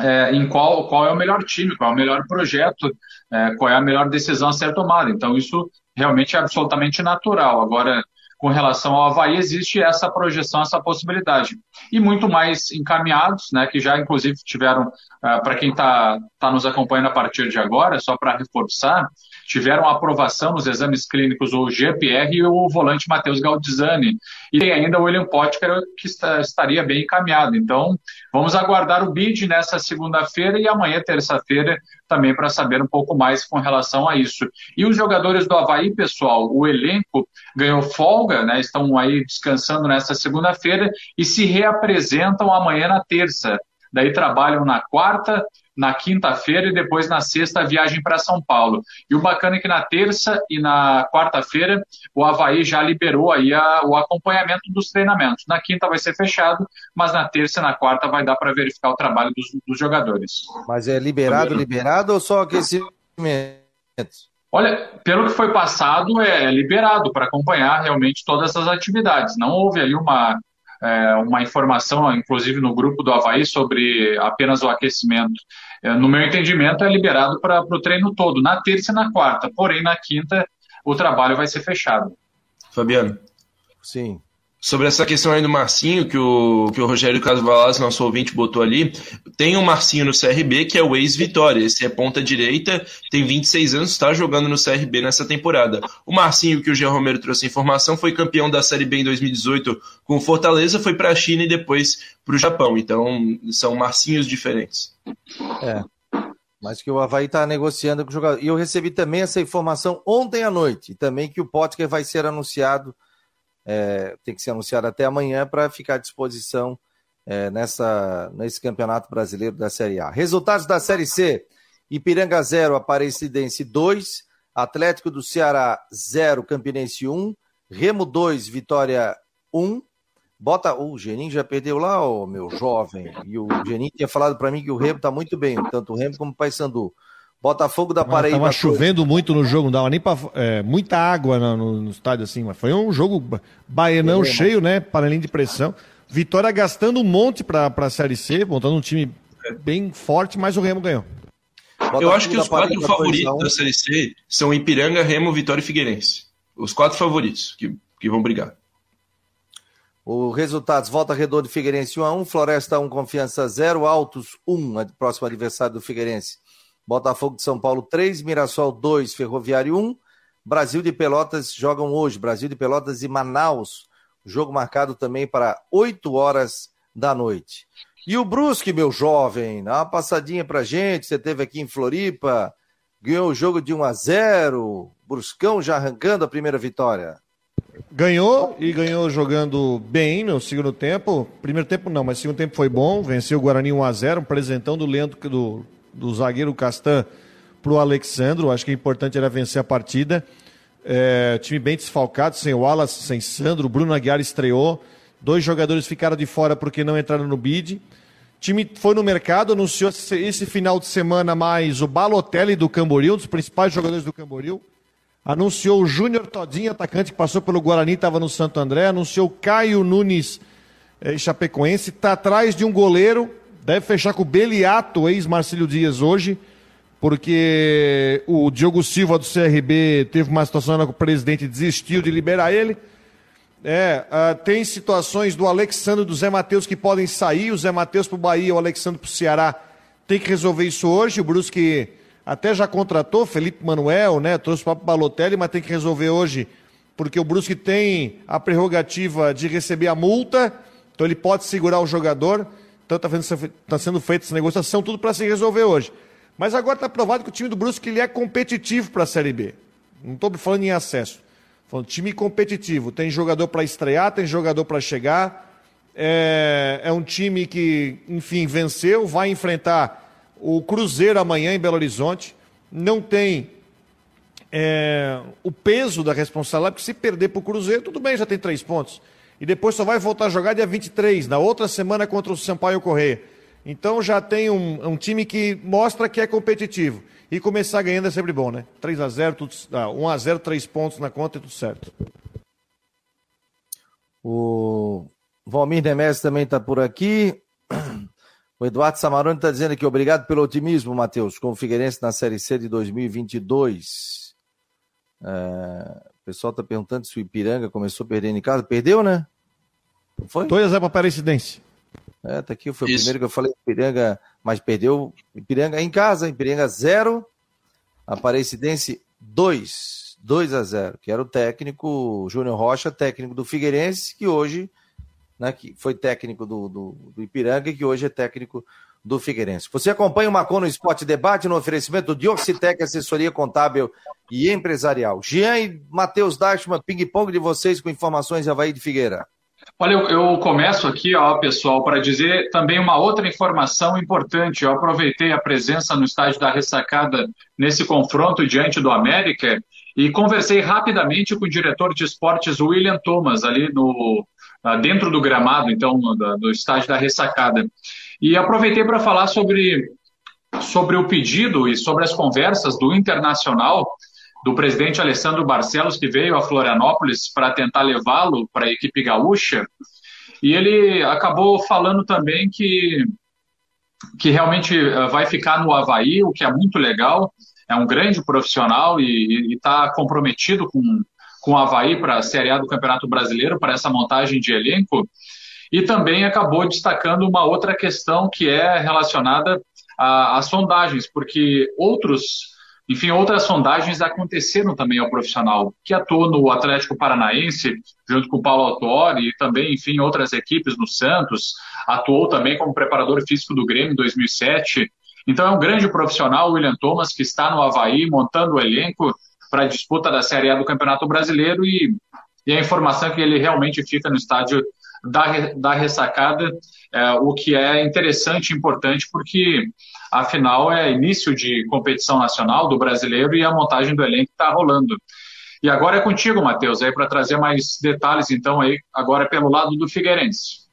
é, em qual, qual é o melhor time, qual é o melhor projeto, é, qual é a melhor decisão a ser tomada. Então, isso realmente é absolutamente natural. Agora, com relação ao Havaí, existe essa projeção, essa possibilidade. E muito mais encaminhados, né, que já inclusive tiveram, uh, para quem está tá nos acompanhando a partir de agora, só para reforçar, tiveram aprovação nos exames clínicos o GPR e o volante Matheus Galdizani. E tem ainda o William Potker, que está, estaria bem encaminhado. Então, vamos aguardar o bid nessa segunda-feira e amanhã, terça-feira, também para saber um pouco mais com relação a isso. E os jogadores do Havaí, pessoal, o elenco ganhou folga, né? Estão aí descansando nessa segunda-feira e se reapresentam amanhã na terça. Daí trabalham na quarta, na quinta-feira e depois na sexta a viagem para São Paulo. E o bacana é que na terça e na quarta-feira o Havaí já liberou aí a, o acompanhamento dos treinamentos. Na quinta vai ser fechado, mas na terça e na quarta vai dar para verificar o trabalho dos, dos, jogadores. Mas é liberado, liberado ou só aquecimento? Olha, pelo que foi passado, é liberado para acompanhar realmente todas as atividades. Não houve ali uma, é, uma informação, inclusive no grupo do Havaí, sobre apenas o aquecimento. É, no meu entendimento, é liberado para o treino todo, na terça e na quarta, porém na quinta o trabalho vai ser fechado. Fabiano. Sim. Sobre essa questão aí do Marcinho, que o, que o Rogério Casvalas, nosso ouvinte, botou ali, tem um Marcinho no CRB que é o ex-Vitória. Esse é ponta direita, tem 26 anos, está jogando no CRB nessa temporada. O Marcinho, que o Jean Romero trouxe informação, foi campeão da Série B em 2018 com o Fortaleza, foi para a China e depois para o Japão. Então, são Marcinhos diferentes. É. Mas que o Havaí está negociando com o jogador. E eu recebi também essa informação ontem à noite, também que o Potker vai ser anunciado é, tem que ser anunciado até amanhã para ficar à disposição é, nessa, nesse Campeonato Brasileiro da Série A. Resultados da Série C: Ipiranga 0, Aparecidense 2, Atlético do Ceará 0, Campinense 1, Remo 2, Vitória 1. Bota, o Geninho já perdeu lá, o meu jovem. E o Geninho tinha falado para mim que o Remo está muito bem, tanto o Remo como o Paysandu. Botafogo da Paraíba. Estava chovendo muito no jogo, não dava nem para é, muita água no, no, no, estádio assim, mas foi um jogo baianão cheio, né? Panelinha de pressão. Vitória gastando um monte para a Série C, montando um time bem forte, mas o Remo ganhou. Botafogo Eu acho que os quatro favoritos da Série C são Ipiranga, Remo, Vitória e Figueirense. Os quatro favoritos que, que vão brigar. Os resultados: Volta Redonda e Figueirense 1 a 1, Floresta 1, Confiança 0, Altos 1, próximo adversário do Figueirense. Botafogo de São Paulo 3, Mirassol 2, Ferroviário 1. Brasil de Pelotas jogam hoje, Brasil de Pelotas e Manaus. Jogo marcado também para 8 horas da noite. E o Brusque, meu jovem, dá uma passadinha pra gente. Você teve aqui em Floripa, ganhou o jogo de 1 a 0. Bruscão já arrancando a primeira vitória. Ganhou e ganhou jogando bem no segundo tempo. Primeiro tempo não, mas segundo tempo foi bom. Venceu o Guarani 1 a 0, um presentão do Leandro do do zagueiro Castan para o Alexandro. Acho que é importante era vencer a partida. É, time bem desfalcado, sem Wallace, sem Sandro. Bruno Aguiar estreou. Dois jogadores ficaram de fora porque não entraram no bid. Time foi no mercado, anunciou esse final de semana mais o Balotelli do Camboriú, um dos principais jogadores do Camboriú. Anunciou o Júnior Todinho, atacante que passou pelo Guarani, estava no Santo André. Anunciou Caio Nunes, é, Chapecoense. Está atrás de um goleiro Deve fechar com o Beliato, ex-Marcílio Dias, hoje, porque o Diogo Silva do CRB teve uma situação que o presidente desistiu de liberar ele. É, uh, tem situações do Alexandre do Zé Matheus que podem sair, o Zé Matheus para o Bahia, o Alexandre para o Ceará. Tem que resolver isso hoje. O Brusque até já contratou Felipe Manuel, né? Trouxe para o Balotelli, mas tem que resolver hoje, porque o Brusque tem a prerrogativa de receber a multa, então ele pode segurar o jogador. Então está tá sendo feita essa negociação, tudo para se resolver hoje. Mas agora está provado que o time do Brusque ele é competitivo para a Série B. Não estou falando em acesso. Falando, time competitivo, tem jogador para estrear, tem jogador para chegar. É, é um time que, enfim, venceu, vai enfrentar o Cruzeiro amanhã em Belo Horizonte. Não tem é, o peso da responsabilidade, porque se perder para o Cruzeiro, tudo bem, já tem três pontos. E depois só vai voltar a jogar dia 23, na outra semana contra o Sampaio Correia. Então já tem um, um time que mostra que é competitivo. E começar ganhando é sempre bom, né? 3 a 0 tudo, ah, 1 a 0 3 pontos na conta e tudo certo. O Valmir Nemes também está por aqui. O Eduardo Samarone está dizendo aqui, obrigado pelo otimismo, Matheus, com o Figueirense na Série C de 2022. É, pessoal está perguntando se o Ipiranga começou perdendo em casa. Perdeu, né? Foi? 2 a 0 para Aparecidense. É, tá aqui, foi Isso. o primeiro que eu falei, Ipiranga, mas perdeu Ipiranga em casa, Ipiranga 0, Aparecidense 2, 2 a 0, que era o técnico Júnior Rocha, técnico do Figueirense, que hoje, né, que foi técnico do, do, do Ipiranga e que hoje é técnico do Figueirense. Você acompanha o Macon no Esporte Debate no oferecimento de Oxitec, assessoria contábil e empresarial. Jean e Matheus Dashman, ping-pong de vocês com informações de Havaí de Figueira. Olha, eu, eu começo aqui, ó, pessoal, para dizer também uma outra informação importante. Eu aproveitei a presença no estádio da ressacada nesse confronto diante do América e conversei rapidamente com o diretor de esportes William Thomas, ali no, ah, dentro do gramado, então, do estádio da ressacada. E aproveitei para falar sobre, sobre o pedido e sobre as conversas do Internacional do presidente Alessandro Barcelos, que veio a Florianópolis para tentar levá-lo para a equipe gaúcha. E ele acabou falando também que, que realmente eh, vai ficar no Havaí, o que é muito legal. É um grande profissional e está comprometido com, com o Havaí para a Série A do Campeonato Brasileiro, para essa montagem de elenco. E também acabou destacando uma outra questão que é relacionada às sondagens, porque outros enfim, outras sondagens aconteceram também ao profissional, que atuou no Atlético Paranaense, junto com o Paulo Autori, e também, enfim, outras equipes no Santos, atuou também como preparador físico do Grêmio em 2007. Então é um grande profissional, o William Thomas, que está no Havaí, montando o elenco para a disputa da Série A do Campeonato Brasileiro, e, e a informação é que ele realmente fica no estádio da, da ressacada, é, o que é interessante e importante, porque Afinal, é início de competição nacional do brasileiro e a montagem do elenco está rolando. E agora é contigo, Matheus, aí para trazer mais detalhes, então, aí agora pelo lado do Figueirense.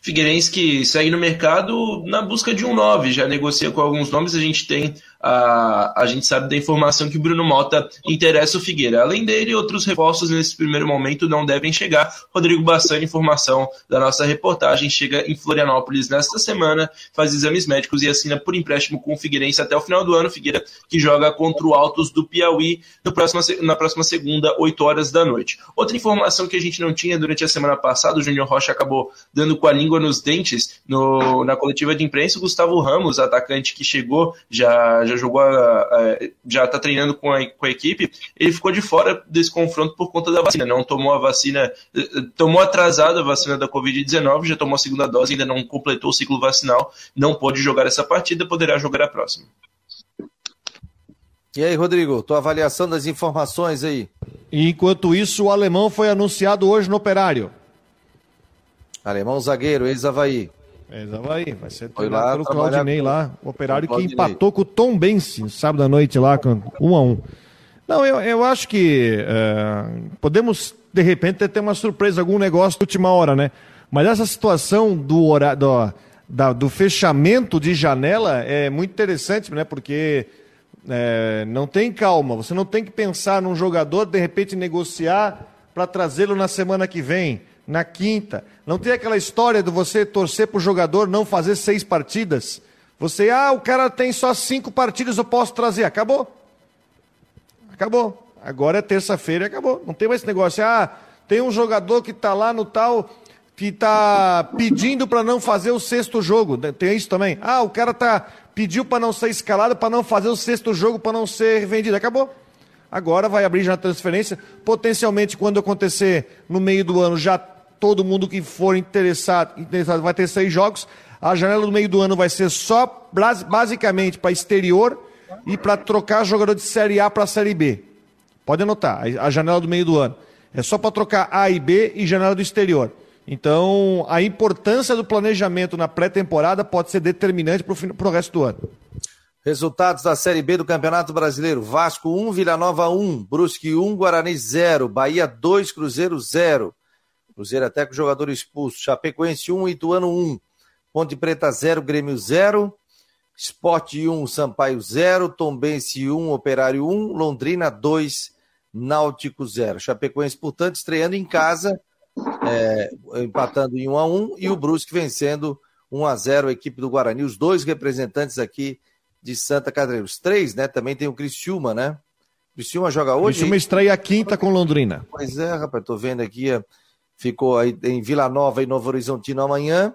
Figueirense que segue no mercado na busca de um 9, já negocia com alguns nomes, a gente tem a, a gente sabe da informação que o Bruno Mota interessa o Figueira. Além dele, outros reforços nesse primeiro momento não devem chegar. Rodrigo Bassani, informação da nossa reportagem, chega em Florianópolis nesta semana, faz exames médicos e assina por empréstimo com o Figueirense até o final do ano. Figueira que joga contra o Altos do Piauí no próximo, na próxima segunda, 8 horas da noite. Outra informação que a gente não tinha durante a semana passada, o Júnior Rocha acabou dando com a língua nos dentes no, na coletiva de imprensa. O Gustavo Ramos, atacante que chegou já já jogou, a, já está treinando com a, com a equipe, ele ficou de fora desse confronto por conta da vacina. Não tomou a vacina, tomou atrasada a vacina da Covid-19, já tomou a segunda dose, ainda não completou o ciclo vacinal, não pode jogar essa partida, poderá jogar a próxima. E aí, Rodrigo, tua avaliação das informações aí? Enquanto isso, o alemão foi anunciado hoje no operário. Alemão zagueiro, ex-Havaí. É, Havaí, vai ser treinado pelo Claudinei lá, o operário que empatou com o Tom Bense sábado à noite lá, com um a um. Não, eu, eu acho que uh, podemos, de repente, ter uma surpresa, algum negócio de última hora, né? Mas essa situação do, horário, do, da, do fechamento de janela é muito interessante, né? Porque é, não tem calma, você não tem que pensar num jogador, de repente, negociar para trazê-lo na semana que vem na quinta. Não tem aquela história de você torcer para o jogador não fazer seis partidas. Você, ah, o cara tem só cinco partidas, eu posso trazer. Acabou. Acabou. Agora é terça-feira e acabou. Não tem mais esse negócio. Ah, tem um jogador que está lá no tal, que está pedindo para não fazer o sexto jogo. Tem isso também. Ah, o cara tá, pediu para não ser escalado, para não fazer o sexto jogo, para não ser vendido. Acabou. Agora vai abrir já a transferência. Potencialmente, quando acontecer no meio do ano, já todo mundo que for interessado, interessado vai ter seis jogos. A janela do meio do ano vai ser só basicamente para exterior e para trocar jogador de Série A para Série B. Pode anotar, a janela do meio do ano. É só para trocar A e B e janela do exterior. Então, a importância do planejamento na pré-temporada pode ser determinante para o resto do ano. Resultados da Série B do Campeonato Brasileiro: Vasco 1, Vila Nova 1, Brusque 1, Guarani 0, Bahia 2, Cruzeiro 0. Cruzeiro até com jogador expulso. Chapecoense 1, Ituano 1. Ponte Preta 0, Grêmio 0. Esporte 1, Sampaio 0. Tombense 1, Operário 1. Londrina 2, Náutico 0. Chapecoense, portanto, estreando em casa, é, empatando em 1 a 1 e o Brusque vencendo 1 a 0 a equipe do Guarani. Os dois representantes aqui de Santa Catarina. Os três, né? Também tem o Criciúma, né? Criciúma joga hoje. Criciúma estreia a quinta com Londrina. Pois é, rapaz, tô vendo aqui, ficou aí em Vila Nova e Novo Horizontino amanhã.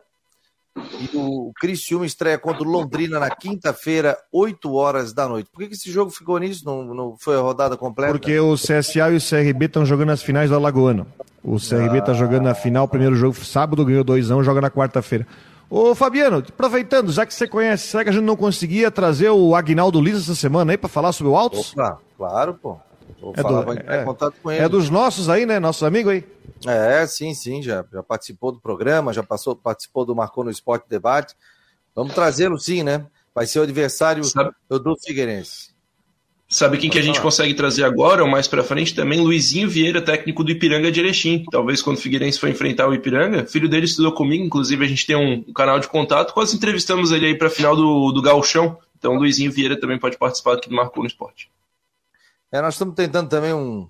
E o Criciúma estreia contra o Londrina na quinta-feira, 8 horas da noite. Por que, que esse jogo ficou nisso? Não, não foi a rodada completa? Porque o CSA e o CRB estão jogando as finais do Alagoano. O CRB está ah. jogando na final, primeiro jogo sábado, ganhou 2x1, joga na quarta-feira. Ô Fabiano, aproveitando, já que você conhece, será que a gente não conseguia trazer o Agnaldo Liz essa semana aí para falar sobre o Altos? Opa, claro, pô. Vou é, do, é, contato com ele. é dos nossos aí, né? Nossos amigos aí. É, sim, sim, já, já participou do programa, já passou, participou do Marcou no Esporte Debate. Vamos trazê-lo sim, né? Vai ser o adversário Sabe... do Figueirense. Sabe quem que a gente consegue trazer agora, ou mais para frente também? Luizinho Vieira, técnico do Ipiranga de Erechim. Talvez quando o Figueirense for enfrentar o Ipiranga, filho dele estudou comigo, inclusive a gente tem um, canal de contato, quase entrevistamos ele aí para final do, do Gauchão. Então Luizinho Vieira também pode participar aqui do Marcou no Esporte. É, nós estamos tentando também um,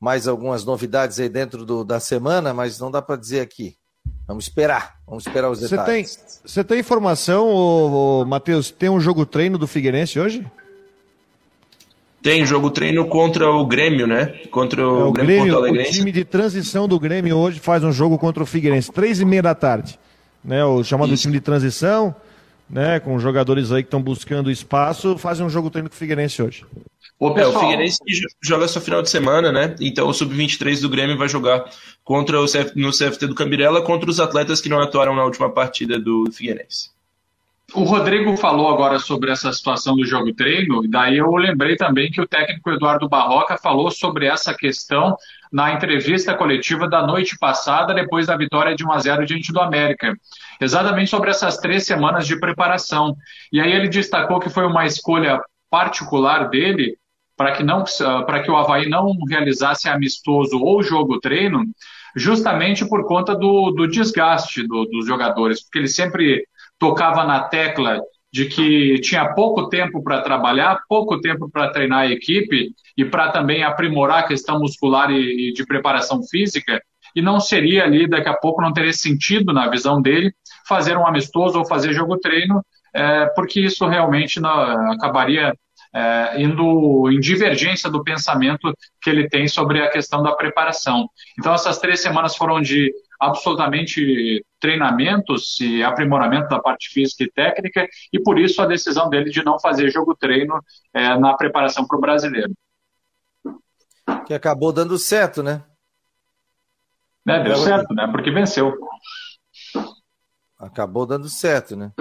mais algumas novidades aí dentro do, da semana, mas não dá para dizer aqui. Vamos esperar, vamos esperar os detalhes. Você tem, você tem informação, ô, ô, Matheus, tem um jogo treino do Figueirense hoje? Tem jogo treino contra o Grêmio, né? Contra o, é, o Grêmio, Grêmio O time de transição do Grêmio hoje faz um jogo contra o Figueirense, três e meia da tarde. Né? O chamado Isso. time de transição, né? Com jogadores aí que estão buscando espaço, fazem um jogo treino com o Figueirense hoje. O, é, o Figueirense joga só final de semana, né? Então o Sub-23 do Grêmio vai jogar contra o CF, no CFT do Cambirela contra os atletas que não atuaram na última partida do Figueirense. O Rodrigo falou agora sobre essa situação do jogo treino, e daí eu lembrei também que o técnico Eduardo Barroca falou sobre essa questão na entrevista coletiva da noite passada, depois da vitória de 1 a 0 diante do América. Exatamente sobre essas três semanas de preparação. E aí ele destacou que foi uma escolha particular dele para que não para que o Havaí não realizasse amistoso ou jogo treino, justamente por conta do, do desgaste do, dos jogadores, porque ele sempre tocava na tecla de que tinha pouco tempo para trabalhar, pouco tempo para treinar a equipe e para também aprimorar a questão muscular e, e, de preparação física, e não seria ali, daqui a pouco, não teria sentido, na visão dele, fazer um amistoso ou fazer jogo-treino, é, porque isso realmente não, acabaria é, indo em divergência do pensamento que ele tem sobre a questão da preparação. Então, essas três semanas foram de absolutamente treinamentos e aprimoramento da parte física e técnica, e por isso a decisão dele de não fazer jogo-treino é, na preparação para o brasileiro. Que acabou dando certo, né? É, deu certo, né? Porque venceu. Acabou dando certo, né?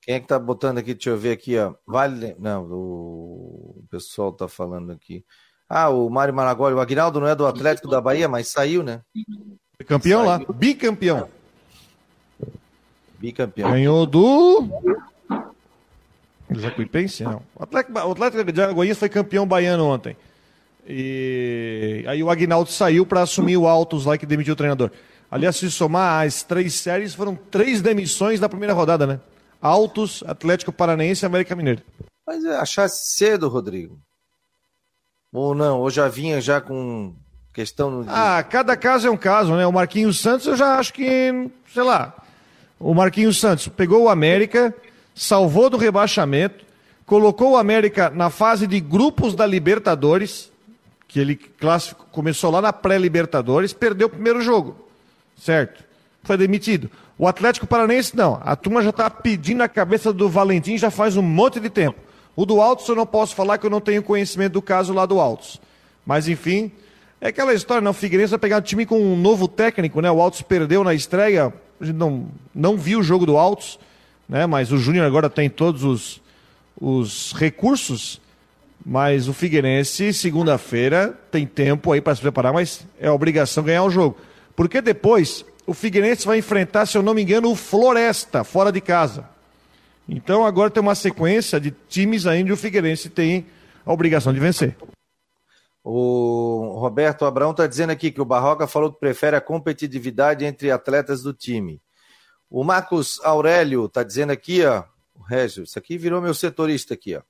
Quem é que tá botando aqui? Deixa eu ver aqui, ó. Vale. Não, o, pessoal tá falando aqui. Ah, o Mário Maragoli, o Aguinaldo não é do Atlético da Bahia, mas saiu, né? Campeão lá, bicampeão. Bicampeão. Ganhou do. Jacuipense? Não. O Atlético, o Atlético de Alagoinhas foi campeão baiano ontem. E aí o Agnaldo saiu para assumir o Altos lá que demitiu o treinador. Aliás, se somar as três séries, foram três demissões na primeira rodada, né? Altos, Atlético Paranaense e América Mineiro. Mas é achar cedo, Rodrigo. Ou não, ou já vinha já com Questão no... Ah, cada caso é um caso, né? O Marquinhos Santos, eu já acho que, sei lá. O Marquinhos Santos pegou o América, salvou do rebaixamento, colocou o América na fase de grupos da Libertadores, que ele classificou, começou lá na pré-Libertadores, perdeu o primeiro jogo, certo? Foi demitido. O Atlético Paranense, não. A turma já está pedindo a cabeça do Valentim já faz um monte de tempo. O do Altos eu não posso falar que eu não tenho conhecimento do caso lá do Altos. Mas, enfim, é aquela história, não, o Figueirense vai pegar um time com um novo técnico, né? O Altos perdeu na estreia, a gente não, não viu o jogo do Altos, né? Mas o Júnior agora tem todos os, os recursos Mas o Figueirense, segunda-feira, tem tempo aí para se preparar, mas é obrigação ganhar o jogo. Porque depois o Figueirense vai enfrentar, se eu não me engano, o Floresta, fora de casa. Então agora tem uma sequência de times ainda e o Figueirense tem a obrigação de vencer. O Roberto Abrão está dizendo aqui que o Barroca falou que prefere a competitividade entre atletas do time. O Marcos Aurélio está dizendo aqui, ó, o Régio, isso aqui virou meu setorista aqui, ó.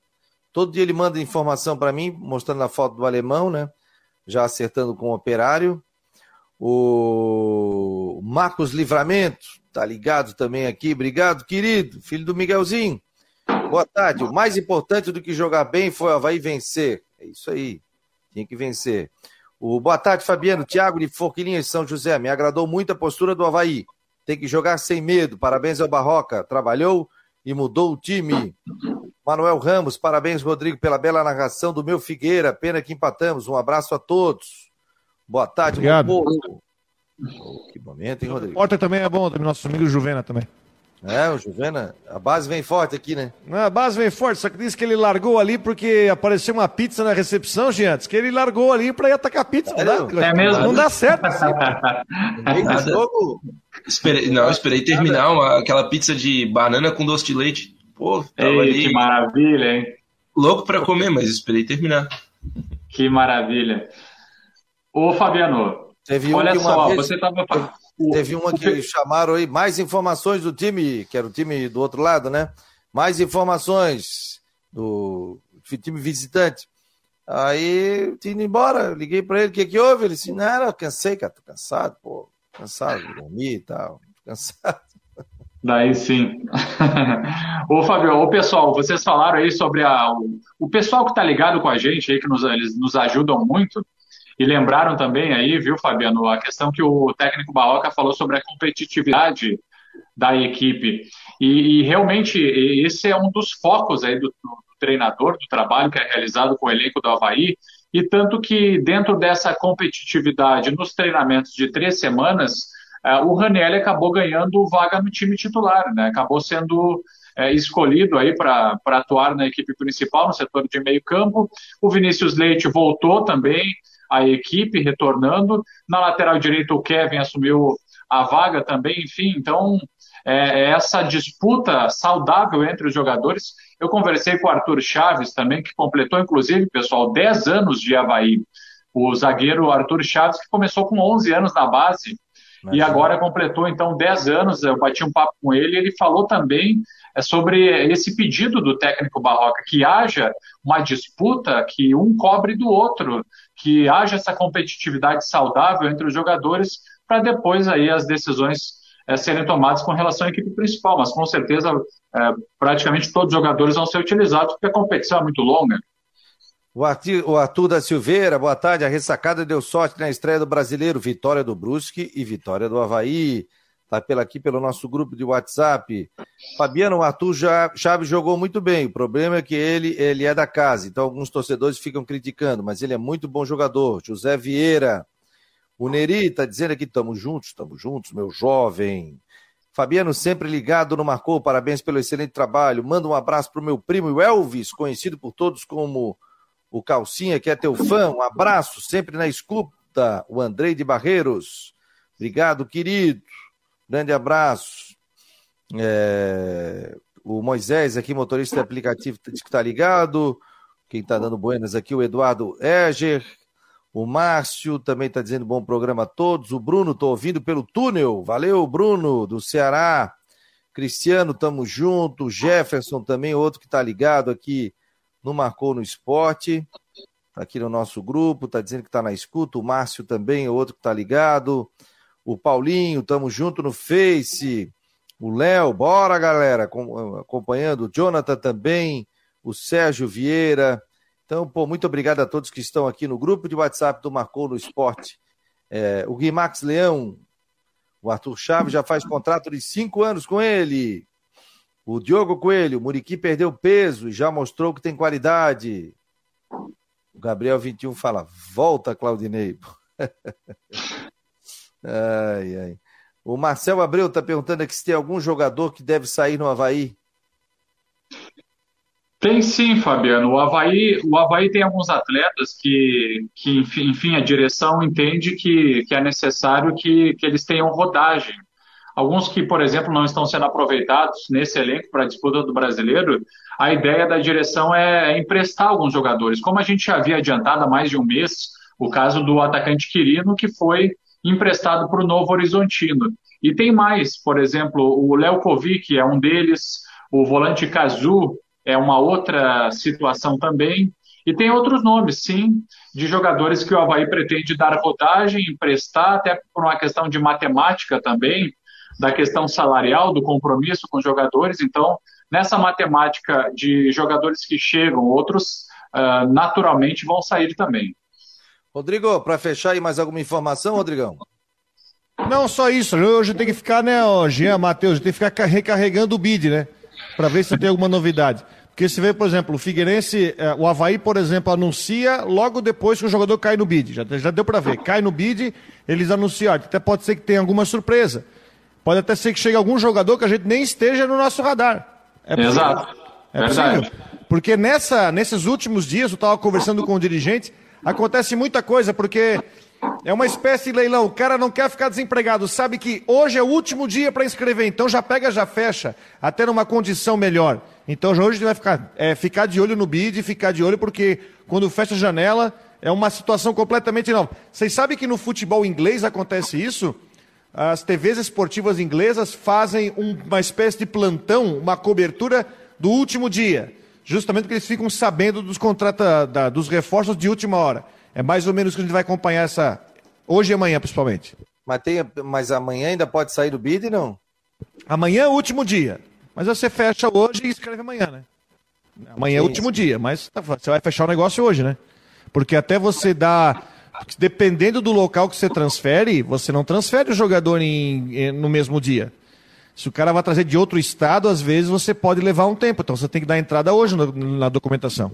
Todo dia ele manda informação para mim, mostrando a foto do alemão, né? Já acertando com o operário. O Marcos Livramento, tá ligado também aqui. Obrigado, querido, filho do Miguelzinho. Boa tarde. O mais importante do que jogar bem foi o Havaí vencer. É isso aí. Tinha que vencer. O boa tarde, Fabiano. Tiago de Forquilinhas, São José. Me agradou muito a postura do Havaí. Tem que jogar sem medo. Parabéns ao Barroca. Trabalhou e mudou o time. Manuel Ramos, parabéns, Rodrigo, pela bela narração do meu Figueira. Pena que empatamos. Um abraço a todos. Boa tarde, Obrigado. Oh, que momento, hein, Rodrigo? Porta também é bom, também, nosso amigo Juvena também. É, o Juvena, a base vem forte aqui, né? A base vem forte, só que disse que ele largou ali porque apareceu uma pizza na recepção, Giantes, que ele largou ali para ir atacar pizza. Não dá, é mesmo? Não dá certo. Assim. no jogo... Esperei, não, esperei terminar uma, aquela pizza de banana com doce de leite. Pô, tava Ei, ali que maravilha, hein? louco para comer, mas esperei terminar. Que maravilha. Ô, Fabiano, Teve olha só, vez- você estava... Teve uma que chamaram aí, mais informações do time, que era o time do outro lado, né? Mais informações do time visitante. Aí, tinha ido embora, liguei pra ele, o que que houve? Ele disse, não, eu cansei, cara, tô cansado, pô, cansado de dormir e tal, cansado. Daí sim. ô, Fabio, ô pessoal, vocês falaram aí sobre a, o, o pessoal que está ligado com a gente aí, que nos, eles nos ajudam muito, e lembraram também aí, viu, Fabiano, a questão que o técnico Barroca falou sobre a competitividade da equipe. E, e realmente esse é um dos focos aí do, do treinador, do trabalho que é realizado com o elenco do Havaí, e tanto que dentro dessa competitividade nos treinamentos de três semanas, o Raniel acabou ganhando vaga no time titular, né? Acabou sendo uh, escolhido aí para atuar na equipe principal, no setor de meio campo. O Vinícius Leite voltou também à equipe, retornando. Na lateral direita, o Kevin assumiu a vaga também. Enfim, então, é, essa disputa saudável entre os jogadores. Eu conversei com o Arthur Chaves também, que completou, inclusive, pessoal, 10 anos de Havaí. O zagueiro Arthur Chaves, que começou com 11 anos na base, e agora completou então 10 anos. Eu bati um papo com ele. Ele falou também sobre esse pedido do técnico Barroca, que haja uma disputa, que um cobre do outro, que haja essa competitividade saudável entre os jogadores, para depois aí as decisões é, serem tomadas com relação à equipe principal. Mas com certeza, é, praticamente todos os jogadores vão ser utilizados, porque a competição é muito longa. O Arthur, o Arthur, da Silveira, boa tarde. A ressacada deu sorte na estreia do brasileiro. Vitória do Brusque e vitória do Havaí. Está pela, aqui pelo nosso grupo de WhatsApp. Fabiano, o Arthur Chaves jogou muito bem. O problema é que ele, ele é da casa, então alguns torcedores ficam criticando, mas ele é muito bom jogador. José Vieira. O Neri está dizendo aqui: estamos juntos, estamos juntos, meu jovem. Fabiano, sempre ligado no Marcou, parabéns pelo excelente trabalho. Manda um abraço para o meu primo Elvis, conhecido por todos como o Calcinha, que é teu fã, um abraço, sempre na escuta, o Andrei de Barreiros. Obrigado, querido. Grande abraço. É... O Moisés aqui, motorista aplicativo, diz que está ligado. Quem está dando buenas aqui, o Eduardo Eger. O Márcio também está dizendo bom programa a todos. O Bruno, estou ouvindo pelo túnel. Valeu, Bruno, do Ceará. Cristiano, tamo junto. O Jefferson também, outro que está ligado aqui no Marcou no Esporte, tá aqui no nosso grupo, tá dizendo que tá na escuta, o Márcio também, outro que tá ligado, o Paulinho, tamo junto no Face, o Léo, bora galera, acompanhando, o Jonathan também, o Sérgio Vieira, então, pô, muito obrigado a todos que estão aqui no grupo de WhatsApp do Marcou no Esporte, é, o Guimax Leão, o Arthur Chaves já faz contrato de cinco anos com ele, o Diogo Coelho, Muriqui perdeu peso e já mostrou que tem qualidade. O Gabriel 21 fala: volta, Claudinei. ai, ai. O Marcel Abreu está perguntando aqui se tem algum jogador que deve sair no Havaí. Tem sim, Fabiano. O Havaí, o Havaí tem alguns atletas que, que enfim, enfim, a direção entende que, que é necessário que, que eles tenham rodagem. Alguns que, por exemplo, não estão sendo aproveitados nesse elenco para a disputa do brasileiro, a ideia da direção é emprestar alguns jogadores. Como a gente já havia adiantado há mais de um mês, o caso do atacante Quirino, que foi emprestado para o Novo Horizontino. E tem mais, por exemplo, o Léo Kovic é um deles, o volante Kazu é uma outra situação também. E tem outros nomes, sim, de jogadores que o Havaí pretende dar rodagem, emprestar, até por uma questão de matemática também, da questão salarial, do compromisso com os jogadores. Então, nessa matemática de jogadores que chegam, outros uh, naturalmente vão sair também. Rodrigo, para fechar aí mais alguma informação, Rodrigão? Não, só isso. Hoje tem que ficar, né, Jean, Matheus, tem que ficar recarregando o bid, né? Para ver se tem alguma novidade. Porque se vê, por exemplo, o Figueirense, eh, o Havaí, por exemplo, anuncia logo depois que o jogador cai no bid. Já, já deu para ver. Cai no bid, eles anunciam. Até pode ser que tenha alguma surpresa. Pode até ser que chegue algum jogador que a gente nem esteja no nosso radar. É possível. Exato. É possível. Porque nessa, nesses últimos dias, eu estava conversando com o dirigente, acontece muita coisa, porque é uma espécie de leilão. O cara não quer ficar desempregado, sabe que hoje é o último dia para inscrever, então já pega, já fecha, até numa condição melhor. Então hoje a gente vai ficar, é, ficar de olho no bid, ficar de olho, porque quando fecha a janela é uma situação completamente nova. Vocês sabem que no futebol inglês acontece isso? As TVs esportivas inglesas fazem uma espécie de plantão, uma cobertura do último dia justamente porque eles ficam sabendo dos contratos, da, dos reforços de última hora. É mais ou menos que a gente vai acompanhar essa. Hoje e amanhã, principalmente. Mas, tem, mas amanhã ainda pode sair do bid, não? Amanhã é o último dia. Mas você fecha hoje e escreve amanhã, né? Amanhã é o último dia, mas tá, você vai fechar o negócio hoje, né? Porque até você dá. Dependendo do local que você transfere, você não transfere o jogador em, no mesmo dia. Se o cara vai trazer de outro estado, às vezes você pode levar um tempo. Então você tem que dar entrada hoje no, na documentação.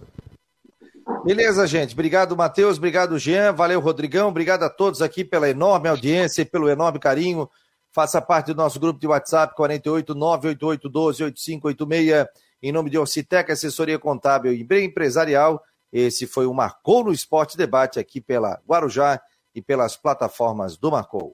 Beleza, gente. Obrigado, Matheus. Obrigado, Jean. Valeu, Rodrigão. Obrigado a todos aqui pela enorme audiência e pelo enorme carinho. Faça parte do nosso grupo de WhatsApp 48 988 12 8586. Em nome de Orcitec, assessoria contábil e empresarial. Esse foi o Marcou no Esporte Debate aqui pela Guarujá e pelas plataformas do Marcou.